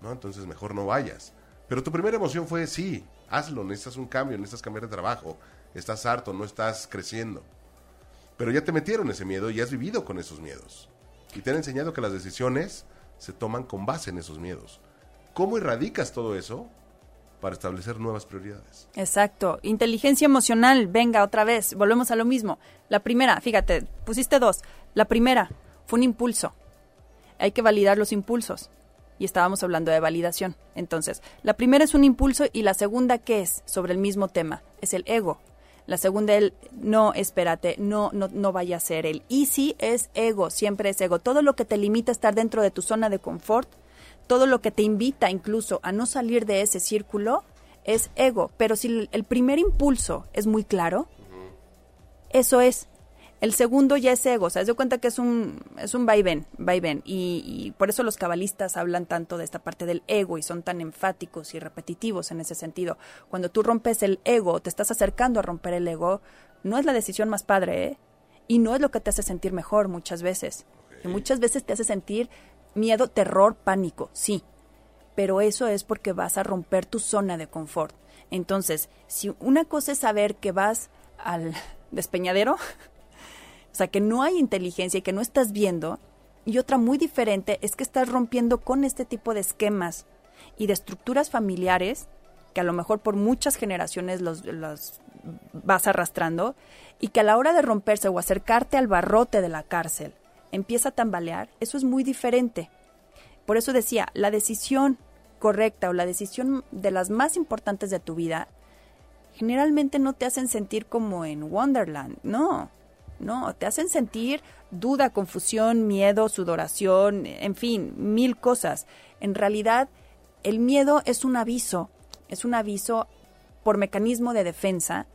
Speaker 3: ¿No? Entonces mejor no vayas. Pero tu primera emoción fue, sí, hazlo, necesitas un cambio, necesitas cambiar de trabajo, estás harto, no estás creciendo. Pero ya te metieron ese miedo y has vivido con esos miedos. Y te han enseñado que las decisiones se toman con base en esos miedos. ¿Cómo erradicas todo eso? para establecer nuevas prioridades.
Speaker 2: Exacto. Inteligencia emocional, venga otra vez, volvemos a lo mismo. La primera, fíjate, pusiste dos. La primera fue un impulso. Hay que validar los impulsos. Y estábamos hablando de validación. Entonces, la primera es un impulso y la segunda, ¿qué es? Sobre el mismo tema. Es el ego. La segunda, el no, espérate, no, no, no vaya a ser el. Y sí es ego, siempre es ego. Todo lo que te limita a estar dentro de tu zona de confort todo lo que te invita incluso a no salir de ese círculo es ego. Pero si el primer impulso es muy claro, eso es. El segundo ya es ego, o sea, se cuenta que es un, es un vaivén, vaivén. Y, y por eso los cabalistas hablan tanto de esta parte del ego y son tan enfáticos y repetitivos en ese sentido. Cuando tú rompes el ego, te estás acercando a romper el ego, no es la decisión más padre, ¿eh? Y no es lo que te hace sentir mejor muchas veces. Y muchas veces te hace sentir Miedo, terror, pánico, sí. Pero eso es porque vas a romper tu zona de confort. Entonces, si una cosa es saber que vas al despeñadero, o sea, que no hay inteligencia y que no estás viendo, y otra muy diferente es que estás rompiendo con este tipo de esquemas y de estructuras familiares que a lo mejor por muchas generaciones los, los, vas arrastrando y que a la hora de romperse o acercarte al barrote de la cárcel empieza a tambalear, eso es muy diferente. Por eso decía, la decisión correcta o la decisión de las más importantes de tu vida generalmente no te hacen sentir como en Wonderland, no, no, te hacen sentir duda, confusión, miedo, sudoración, en fin, mil cosas. En realidad, el miedo es un aviso, es un aviso por mecanismo de defensa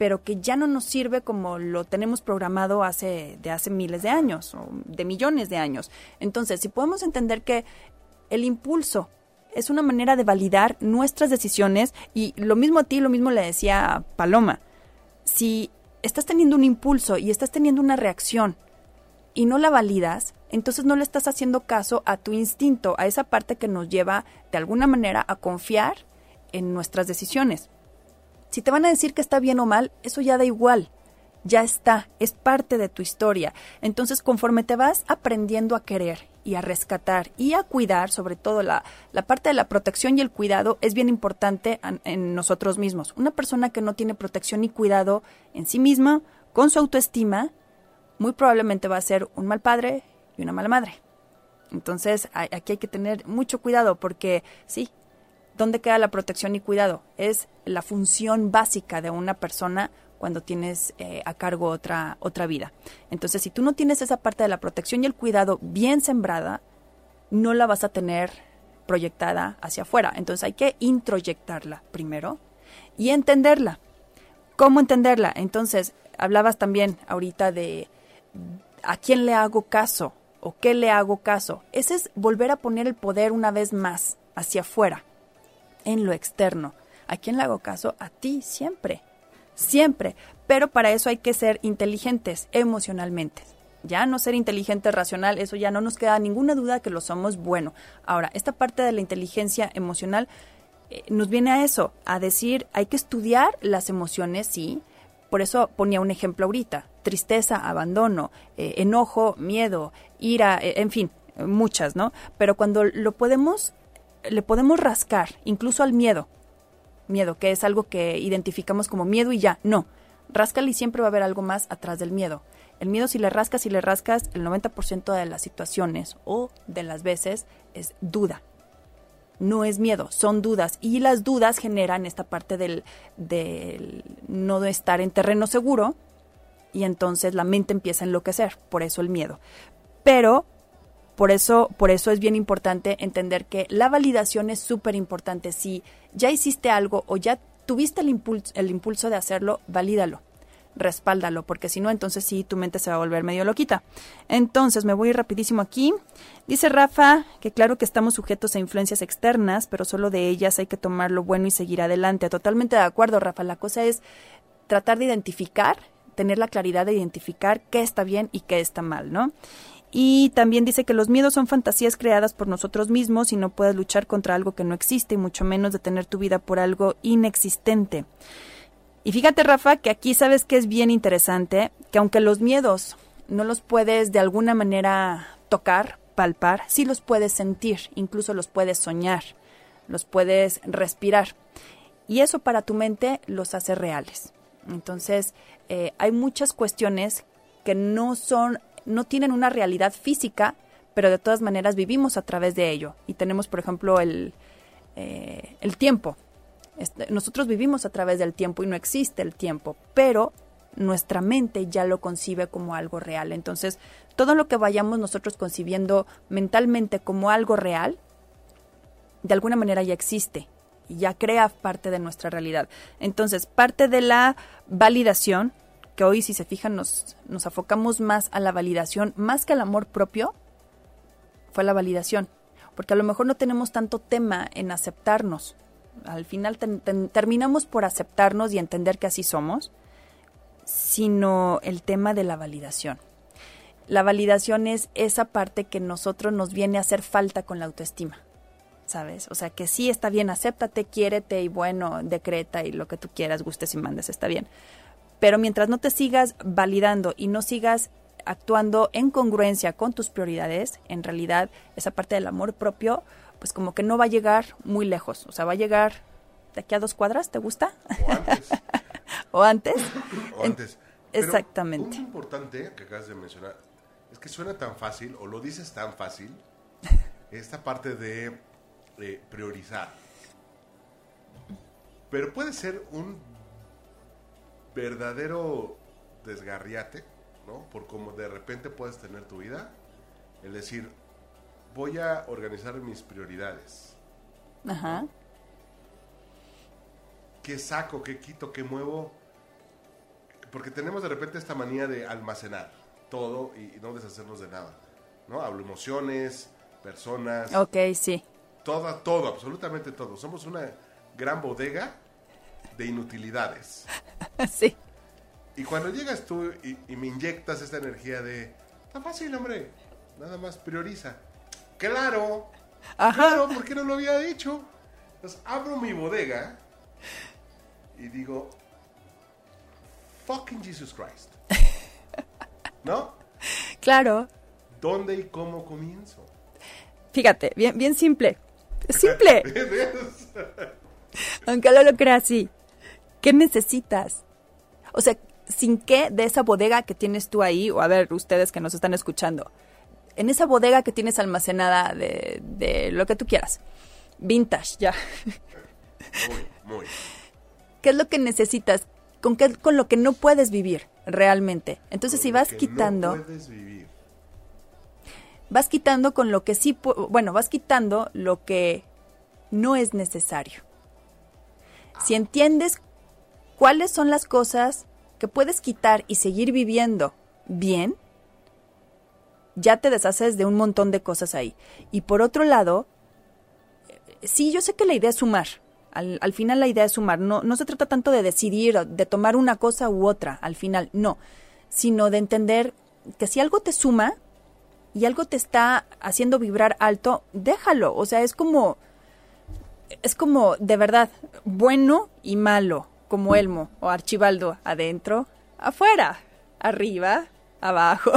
Speaker 2: pero que ya no nos sirve como lo tenemos programado hace, de hace miles de años o de millones de años. Entonces, si podemos entender que el impulso es una manera de validar nuestras decisiones y lo mismo a ti, lo mismo le decía Paloma, si estás teniendo un impulso y estás teniendo una reacción y no la validas, entonces no le estás haciendo caso a tu instinto, a esa parte que nos lleva de alguna manera a confiar en nuestras decisiones. Si te van a decir que está bien o mal, eso ya da igual. Ya está, es parte de tu historia. Entonces, conforme te vas aprendiendo a querer y a rescatar y a cuidar, sobre todo la, la parte de la protección y el cuidado es bien importante en, en nosotros mismos. Una persona que no tiene protección y cuidado en sí misma, con su autoestima, muy probablemente va a ser un mal padre y una mala madre. Entonces, aquí hay que tener mucho cuidado porque sí, ¿Dónde queda la protección y cuidado? Es la función básica de una persona cuando tienes eh, a cargo otra, otra vida. Entonces, si tú no tienes esa parte de la protección y el cuidado bien sembrada, no la vas a tener proyectada hacia afuera. Entonces hay que introyectarla primero y entenderla. ¿Cómo entenderla? Entonces, hablabas también ahorita de a quién le hago caso o qué le hago caso. Ese es volver a poner el poder una vez más hacia afuera en lo externo. ¿A quién le hago caso? A ti siempre, siempre. Pero para eso hay que ser inteligentes emocionalmente. Ya no ser inteligente racional, eso ya no nos queda ninguna duda que lo somos bueno. Ahora, esta parte de la inteligencia emocional eh, nos viene a eso, a decir, hay que estudiar las emociones, sí. Por eso ponía un ejemplo ahorita, tristeza, abandono, eh, enojo, miedo, ira, eh, en fin, muchas, ¿no? Pero cuando lo podemos le podemos rascar, incluso al miedo. Miedo, que es algo que identificamos como miedo y ya. No, ráscale y siempre va a haber algo más atrás del miedo. El miedo si le rascas y le rascas, el 90% de las situaciones o de las veces es duda. No es miedo, son dudas. Y las dudas generan esta parte del, del no estar en terreno seguro y entonces la mente empieza a enloquecer, por eso el miedo. Pero por eso, por eso es bien importante entender que la validación es súper importante. Si ya hiciste algo o ya tuviste el impulso, el impulso de hacerlo, valídalo respáldalo, porque si no, entonces sí, tu mente se va a volver medio loquita. Entonces, me voy rapidísimo aquí. Dice Rafa que claro que estamos sujetos a influencias externas, pero solo de ellas hay que tomar lo bueno y seguir adelante. Totalmente de acuerdo, Rafa. La cosa es tratar de identificar, tener la claridad de identificar qué está bien y qué está mal, ¿no? Y también dice que los miedos son fantasías creadas por nosotros mismos y no puedes luchar contra algo que no existe, y mucho menos detener tu vida por algo inexistente. Y fíjate, Rafa, que aquí sabes que es bien interesante, que aunque los miedos no los puedes de alguna manera tocar, palpar, sí los puedes sentir, incluso los puedes soñar, los puedes respirar. Y eso para tu mente los hace reales. Entonces, eh, hay muchas cuestiones que no son, no tienen una realidad física, pero de todas maneras vivimos a través de ello. Y tenemos, por ejemplo, el, eh, el tiempo. Este, nosotros vivimos a través del tiempo y no existe el tiempo, pero nuestra mente ya lo concibe como algo real. Entonces, todo lo que vayamos nosotros concibiendo mentalmente como algo real, de alguna manera ya existe y ya crea parte de nuestra realidad. Entonces, parte de la validación, que hoy si se fijan nos, nos afocamos más a la validación, más que al amor propio, fue la validación. Porque a lo mejor no tenemos tanto tema en aceptarnos. Al final terminamos por aceptarnos y entender que así somos sino el tema de la validación. La validación es esa parte que nosotros nos viene a hacer falta con la autoestima. ¿Sabes? O sea, que sí está bien, acéptate, quiérete y bueno, decreta y lo que tú quieras, gustes y mandes, está bien. Pero mientras no te sigas validando y no sigas actuando en congruencia con tus prioridades, en realidad esa parte del amor propio, pues como que no va a llegar muy lejos. O sea, va a llegar de aquí a dos cuadras, ¿te gusta? o antes.
Speaker 3: o antes.
Speaker 2: Exactamente.
Speaker 3: Un importante que acabas de mencionar es que suena tan fácil, o lo dices tan fácil, esta parte de priorizar. Pero puede ser un verdadero desgarriate, ¿no? Por cómo de repente puedes tener tu vida. El decir, voy a organizar mis prioridades. Ajá. ¿Qué saco, qué quito, qué muevo? porque tenemos de repente esta manía de almacenar todo y, no deshacernos de nada, ¿no? Hablo emociones, personas.
Speaker 2: Ok, sí.
Speaker 3: Todo, todo, absolutamente todo. Somos una gran bodega de inutilidades.
Speaker 2: sí.
Speaker 3: Y cuando llegas tú y, me inyectas esta energía de, está fácil, hombre, nada más prioriza. Claro, Ajá. claro, ¿por qué no lo había dicho? Entonces abro mi bodega y digo, fucking Jesus Christ. ¿No?
Speaker 2: Claro.
Speaker 3: ¿Dónde y cómo comienzo?
Speaker 2: Fíjate, bien, bien simple. Simple. Aunque lo lo creas así. ¿Qué necesitas? O sea, sin qué de esa bodega que tienes tú ahí, o a ver, ustedes que nos están escuchando, en esa bodega que tienes almacenada de, de lo que tú quieras, vintage, ya.
Speaker 3: Muy, muy.
Speaker 2: ¿Qué es lo que necesitas? con, qué, con lo que no puedes vivir realmente. Entonces, si vas quitando...
Speaker 3: No puedes vivir.
Speaker 2: Vas quitando con lo que sí, bueno, vas quitando lo que no es necesario. Si entiendes cuáles son las cosas que puedes quitar y seguir viviendo bien, ya te deshaces de un montón de cosas ahí. Y por otro lado, sí, yo sé que la idea es sumar, al, final la idea es sumar. No, no se trata tanto de decidir, de tomar una cosa u otra, al final, no. Sino de entender que si algo te suma y algo te está haciendo vibrar alto, déjalo. O sea, es como, es como, de verdad, bueno y malo, como Elmo o Archibaldo, adentro, afuera, arriba, abajo.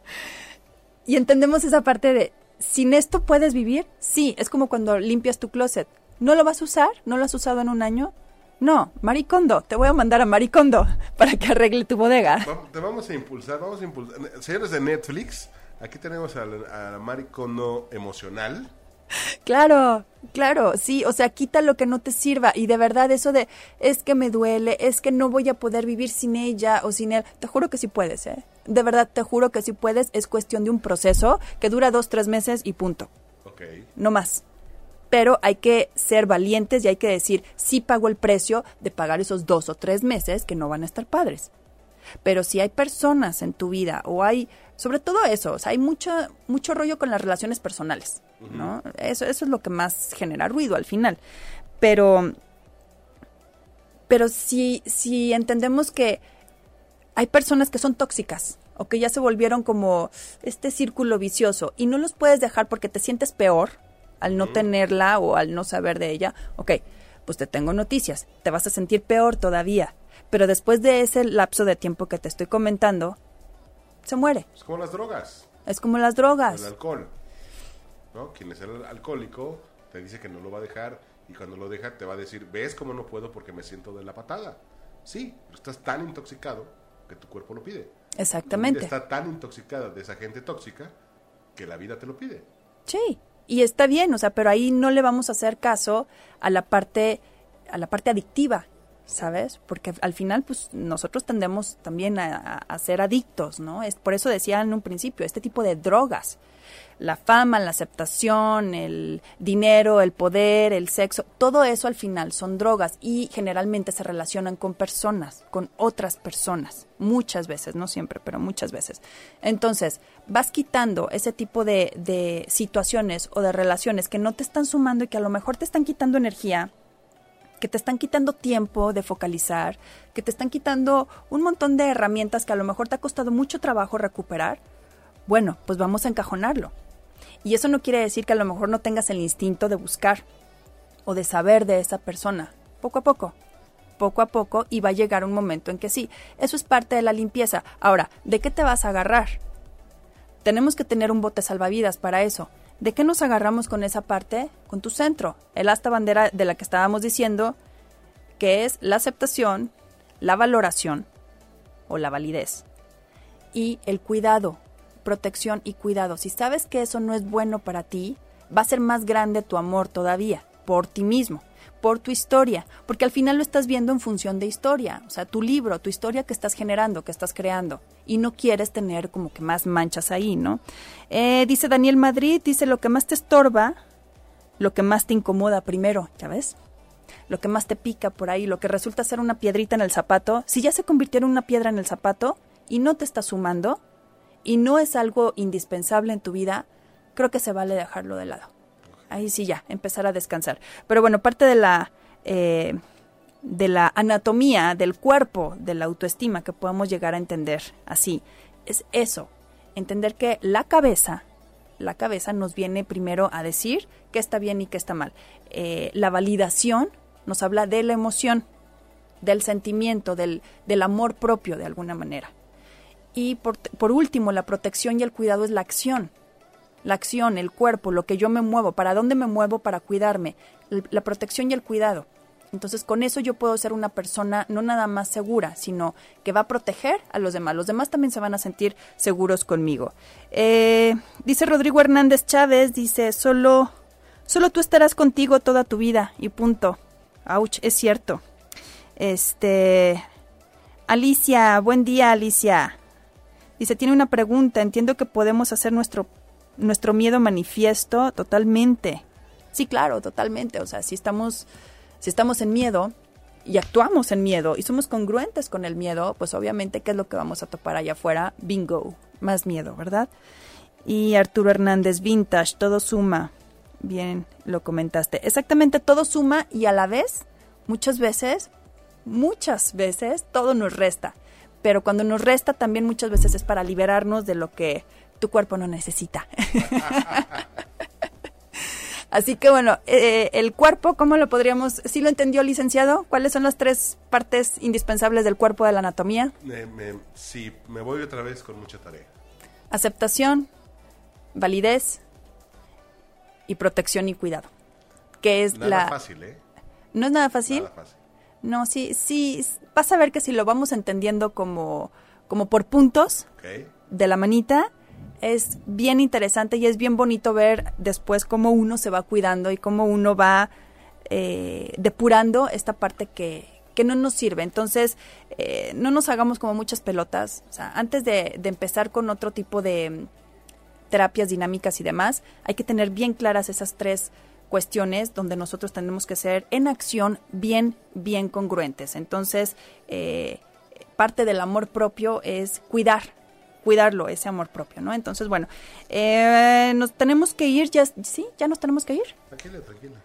Speaker 2: y entendemos esa parte de, sin esto puedes vivir, sí, es como cuando limpias tu closet ¿No lo vas a usar? ¿No lo has usado en un año? No, Maricondo, te voy a mandar a Maricondo para que arregle tu bodega.
Speaker 3: Te vamos a impulsar, vamos a impulsar. Señores de Netflix, aquí tenemos a, a Maricondo emocional.
Speaker 2: Claro, claro, sí, o sea, quita lo que no te sirva y de verdad eso de es que me duele, es que no voy a poder vivir sin ella o sin él, te juro que sí puedes, ¿eh? De verdad, te juro que sí puedes, es cuestión de un proceso que dura dos, tres meses y punto.
Speaker 3: Ok.
Speaker 2: No más pero hay que ser valientes y hay que decir, sí pago el precio de pagar esos dos o tres meses que no van a estar padres. Pero si hay personas en tu vida o hay, sobre todo eso, o sea, hay mucho, mucho rollo con las relaciones personales, ¿no? Eso, eso es lo que más genera ruido al final. Pero, pero si, si entendemos que hay personas que son tóxicas, o que ya se volvieron como este círculo vicioso y no los puedes dejar porque te sientes peor al no tenerla o al no saber de ella, ok, pues te tengo noticias, te vas a sentir peor todavía, pero después de ese lapso de tiempo que te estoy comentando, se muere.
Speaker 3: Es como las drogas.
Speaker 2: Es como las drogas.
Speaker 3: El alcohol. ¿No? Quien es el alcohólico te dice que no lo va a dejar y cuando lo deja te va a decir, ¿ves cómo no puedo porque me siento de la patada? Sí, pero estás tan intoxicado que tu cuerpo lo pide.
Speaker 2: Exactamente.
Speaker 3: está tan intoxicada de esa gente tóxica que la vida te lo pide.
Speaker 2: Sí, y está bien, o sea, pero ahí no le vamos a hacer caso a la parte a la parte adictiva, ¿sabes? Porque al final, pues nosotros tendemos también a, ser adictos, ¿no? Es por eso decía en un principio, este tipo de drogas la fama, la aceptación, el dinero, el poder, el sexo, todo eso al final son drogas y generalmente se relacionan con personas, con otras personas, muchas veces, no siempre, pero muchas veces. Entonces, vas quitando ese tipo de, de situaciones o de relaciones que no te están sumando y que a lo mejor te están quitando energía, que te están quitando tiempo de focalizar, que te están quitando un montón de herramientas que a lo mejor te ha costado mucho trabajo recuperar, bueno, pues vamos a encajonarlo. Y eso no quiere decir que a lo mejor no tengas el instinto de buscar o de saber de esa persona. Poco a poco, poco a poco y va a llegar un momento en que sí, eso es parte de la limpieza. Ahora, ¿de qué te vas a agarrar? Tenemos que tener un bote salvavidas para eso. ¿De qué nos agarramos con esa parte? Con tu centro, el asta bandera de la que estábamos diciendo, que es la aceptación, la valoración o la validez y el cuidado, protección y cuidado. Si sabes que eso no es bueno para ti, va a ser más grande tu amor todavía, por ti mismo, por tu historia, porque al final lo estás viendo en función de historia, o sea, tu libro, tu historia que estás generando, que estás creando, y no quieres tener como que más manchas ahí, ¿no? Eh, dice Daniel Madrid, dice lo que más te estorba, lo que más te incomoda primero, ¿ya ves? Lo que más te pica por ahí, lo que resulta ser una piedrita en el zapato, si ya se convirtió en una piedra en el zapato y no te está sumando, y no es algo indispensable en tu vida, creo que se vale dejarlo de lado. Ahí sí ya, empezar a descansar. Pero bueno, parte de la, eh, de la anatomía del cuerpo, de la autoestima que podemos llegar a entender así, es eso, entender que la cabeza, la cabeza nos viene primero a decir qué está bien y qué está mal. Eh, la validación nos habla de la emoción, del sentimiento, del, del amor propio de alguna manera. Y por, por, último, la protección y el cuidado es la acción. La acción, el cuerpo, lo que yo me muevo, para dónde me muevo para cuidarme. La protección y el cuidado. Entonces, con eso yo puedo ser una persona no nada más segura, sino que va a proteger a los demás. Los demás también se van a sentir seguros conmigo. Eh, dice Rodrigo Hernández Chávez, dice, solo, solo tú estarás contigo toda tu vida y punto. Ouch, es cierto. Este, Alicia, buen día, Alicia. Dice, tiene una pregunta, entiendo que podemos hacer nuestro, nuestro miedo manifiesto totalmente. Sí, claro, totalmente. O sea, si estamos, si estamos en miedo y actuamos en miedo y somos congruentes con el miedo, pues obviamente, ¿qué es lo que vamos a topar allá afuera? Bingo, más miedo, ¿verdad? Y Arturo Hernández, vintage, todo suma. Bien, lo comentaste. Exactamente, todo suma y a la vez, muchas veces, muchas veces, todo nos resta pero cuando nos resta también muchas veces es para liberarnos de lo que tu cuerpo no necesita. Así que bueno, eh, el cuerpo, ¿cómo lo podríamos, si lo entendió licenciado? ¿Cuáles son las tres partes indispensables del cuerpo de la anatomía?
Speaker 3: sí, me voy otra vez con mucha tarea.
Speaker 2: Aceptación, validez y protección y cuidado. Que es
Speaker 3: nada
Speaker 2: la...
Speaker 3: fácil, ¿eh?
Speaker 2: ¿No es nada fácil?
Speaker 3: Nada fácil.
Speaker 2: No, sí, sí, vas a ver que si lo vamos entendiendo como, como por puntos de la manita, es bien interesante y es bien bonito ver después cómo uno se va cuidando y cómo uno va eh, depurando esta parte que, que no nos sirve. Entonces, eh, no nos hagamos como muchas pelotas. O sea, antes de, de empezar con otro tipo de mm, terapias dinámicas y demás, hay que tener bien claras esas tres cuestiones donde nosotros tenemos que ser en acción bien, bien congruentes. Entonces, eh, parte del amor propio es cuidar, cuidarlo, ese amor propio, ¿no? Entonces, bueno, eh, nos tenemos que ir, ya, ¿sí? ¿Ya nos tenemos que ir?
Speaker 3: Tranquila, tranquila.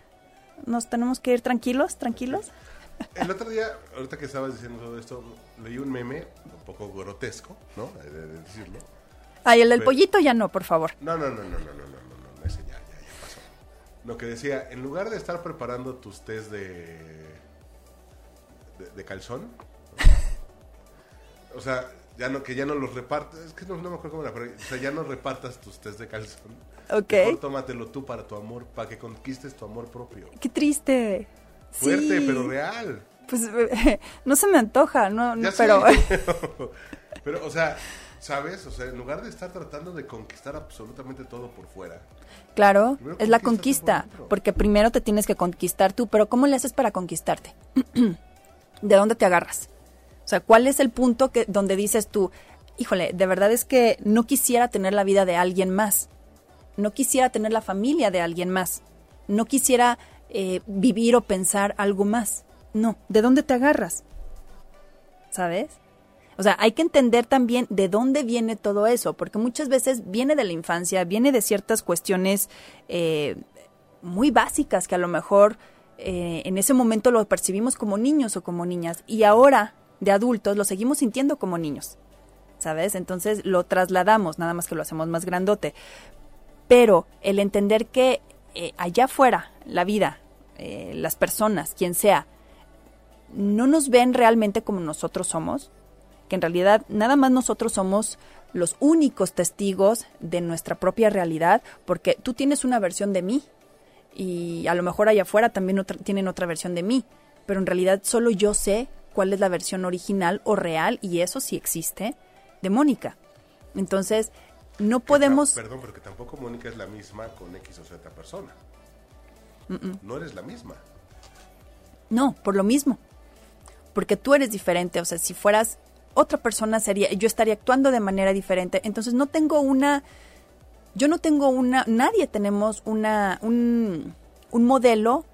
Speaker 2: Nos tenemos que ir tranquilos, tranquilos.
Speaker 3: El otro día, ahorita que estabas diciendo todo esto, leí un meme un poco grotesco, ¿no? De, decirlo.
Speaker 2: Ay, el del pollito ya no, por favor.
Speaker 3: No, no, no, no, no, no, no, no, no, ese ya, ya, ya pasó. Lo que decía, en lugar de estar preparando tus test de, de, calzón, o sea, ya no, que ya no los repartas, es que no, me acuerdo cómo era, pero, o sea, ya no repartas tus test de calzón.
Speaker 2: Ok.
Speaker 3: Mejor tómatelo tú para tu amor, para que conquistes tu amor propio.
Speaker 2: Qué triste.
Speaker 3: Fuerte, pero real.
Speaker 2: Pues no se me antoja, no, pero...
Speaker 3: pero, o sea, ¿sabes? O sea, en lugar de estar tratando de conquistar absolutamente todo por fuera.
Speaker 2: Claro, es la conquista, porque primero te tienes que conquistar tú, pero ¿cómo le haces para conquistarte? ¿De dónde te agarras? O sea, ¿cuál es el punto que donde dices tú, híjole, de verdad es que no quisiera tener la vida de alguien más, no quisiera tener la familia de alguien más, no quisiera eh, vivir o pensar algo más. No, ¿de dónde te agarras? ¿Sabes? O sea, hay que entender también de dónde viene todo eso, porque muchas veces viene de la infancia, viene de ciertas cuestiones eh, muy básicas que a lo mejor eh, en ese momento lo percibimos como niños o como niñas y ahora de adultos lo seguimos sintiendo como niños, ¿sabes? Entonces lo trasladamos, nada más que lo hacemos más grandote. Pero el entender que eh, allá afuera, la vida, eh, las personas, quien sea, no nos ven realmente como nosotros somos, que en realidad nada más nosotros somos los únicos testigos de nuestra propia realidad, porque tú tienes una versión de mí y a lo mejor allá afuera también tienen otra versión de mí, pero en realidad solo yo sé cuál es la versión original o real, y eso sí existe, de Mónica. Entonces, no podemos...
Speaker 3: Perdón, porque tampoco Mónica es la misma con X o Z persona. No eres la misma.
Speaker 2: No, por lo mismo. Porque tú eres diferente. O sea, si fueras otra persona sería, yo estaría actuando de manera diferente. Entonces no tengo una, yo no tengo una, nadie tenemos una, un, un modelo,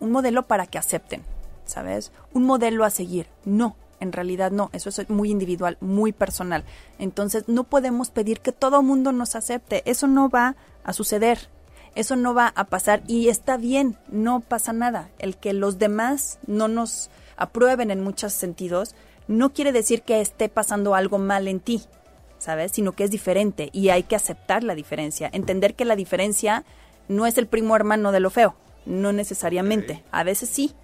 Speaker 2: un modelo para que acepten, ¿sabes? Un modelo a seguir. No, en realidad no, eso es muy individual, muy personal. Entonces no podemos pedir que todo mundo nos acepte, eso no va a suceder, eso no va a pasar y está bien, no pasa nada. El que los demás no nos aprueben en muchos sentidos no quiere decir que esté pasando algo mal en ti, ¿sabes? Sino que es diferente y hay que aceptar la diferencia, entender que la diferencia no es el primo hermano de lo feo, no necesariamente, a veces sí,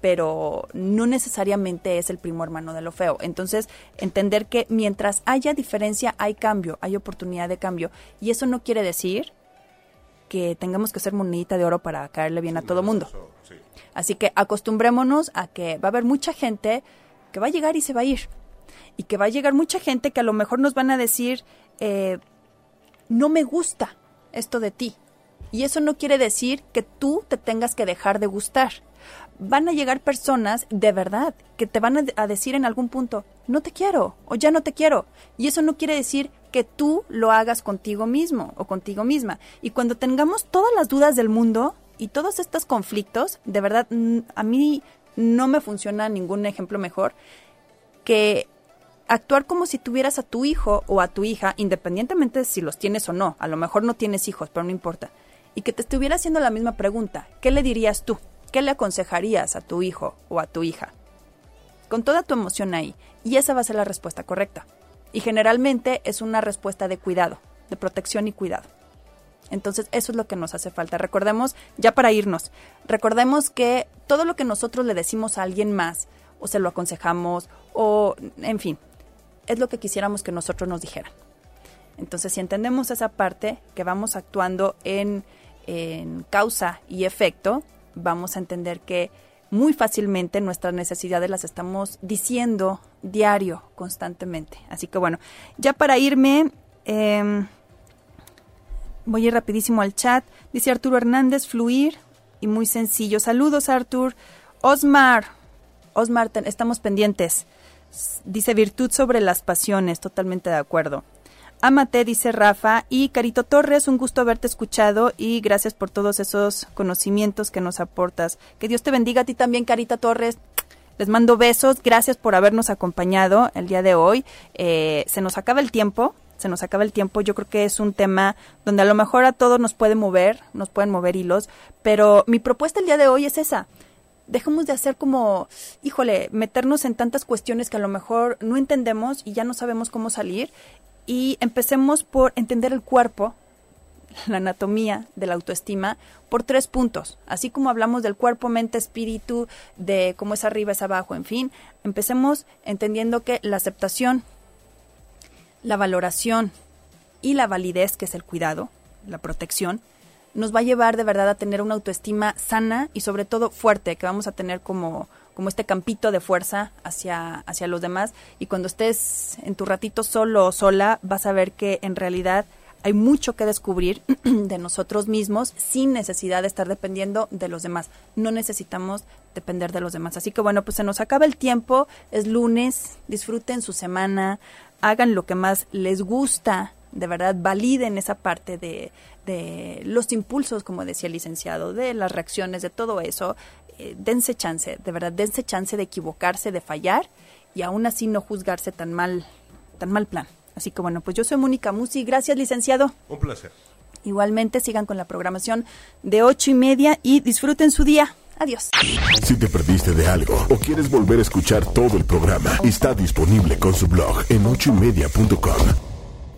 Speaker 2: pero no necesariamente es el primo hermano de lo feo. Entonces, entender que mientras haya diferencia, hay cambio, hay oportunidad de cambio. Y eso no quiere decir que tengamos que ser monedita de oro para caerle bien a todo mundo. Así que acostumbrémonos a que va a haber mucha gente que va a llegar y se va a ir. Y que va a llegar mucha gente que a lo mejor nos van a decir, eh, no me gusta esto de ti. Y eso no quiere decir que tú te tengas que dejar de gustar van a llegar personas de verdad que te van a, decir en algún punto, no te quiero o ya no te quiero. Y eso no quiere decir que tú lo hagas contigo mismo o contigo misma. Y cuando tengamos todas las dudas del mundo y todos estos conflictos, de verdad, a mí no me funciona ningún ejemplo mejor que actuar como si tuvieras a tu hijo o a tu hija, independientemente de si los tienes o no. A lo mejor no tienes hijos, pero no importa. Y que te estuviera haciendo la misma pregunta. ¿Qué le dirías tú? ¿Qué le aconsejarías a tu hijo o a tu hija? Con toda tu emoción ahí. Y esa va a ser la respuesta correcta. Y generalmente es una respuesta de cuidado, de protección y cuidado. Entonces eso es lo que nos hace falta. Recordemos, ya para irnos, recordemos que todo lo que nosotros le decimos a alguien más, o se lo aconsejamos, o en fin, es lo que quisiéramos que nosotros nos dijeran. Entonces si entendemos esa parte, que vamos actuando en, en causa y efecto, vamos a entender que muy fácilmente nuestras necesidades las estamos diciendo diario, constantemente. Así que bueno, ya para irme, em, voy a ir rapidísimo al chat. Dice Arturo Hernández, fluir y muy sencillo. Saludos, Artur. Osmar, Osmar, estamos pendientes. Dice virtud sobre las pasiones, totalmente de acuerdo. Amate, dice Rafa. Y Carito Torres, un gusto haberte escuchado y gracias por todos esos conocimientos que nos aportas. Que Dios te bendiga a ti también, Carita Torres. Les mando besos. Gracias por habernos acompañado el día de hoy. Eh, se nos acaba el tiempo. Se nos acaba el tiempo. Yo creo que es un tema donde a lo mejor a todos nos puede mover, nos pueden mover hilos. Pero mi propuesta el día de hoy es esa dejemos de hacer como, híjole, meternos en tantas cuestiones que a lo mejor no entendemos y ya no sabemos cómo salir y empecemos por entender el cuerpo, la anatomía de la autoestima por tres puntos. Así como hablamos del cuerpo, mente, espíritu, de cómo es arriba, es abajo, en fin, empecemos entendiendo que la aceptación, la valoración y la validez, que es el cuidado, la protección, nos va a llevar de verdad a tener una autoestima sana y sobre todo fuerte, que vamos a tener como, como este campito de fuerza hacia, hacia los demás. Y cuando estés en tu ratito solo o sola, vas a ver que en realidad hay mucho que descubrir de nosotros mismos sin necesidad de estar dependiendo de los demás. No necesitamos depender de los demás. Así que bueno, pues se nos acaba el tiempo, es lunes, disfruten su semana, hagan lo que más les gusta, de verdad validen esa parte de, de los impulsos, como decía el licenciado, de las reacciones, de todo eso. Eh, dense chance, de verdad, dense chance de equivocarse, de fallar y aún así no juzgarse tan mal, tan mal plan. Así que bueno, pues yo soy Mónica Musi. Gracias, licenciado.
Speaker 4: Un placer.
Speaker 2: Igualmente, sigan con la programación de ocho y media y disfruten su día. Adiós.
Speaker 3: Si te perdiste de algo o quieres volver a escuchar todo el programa, está disponible con su blog en ochoymedia.com.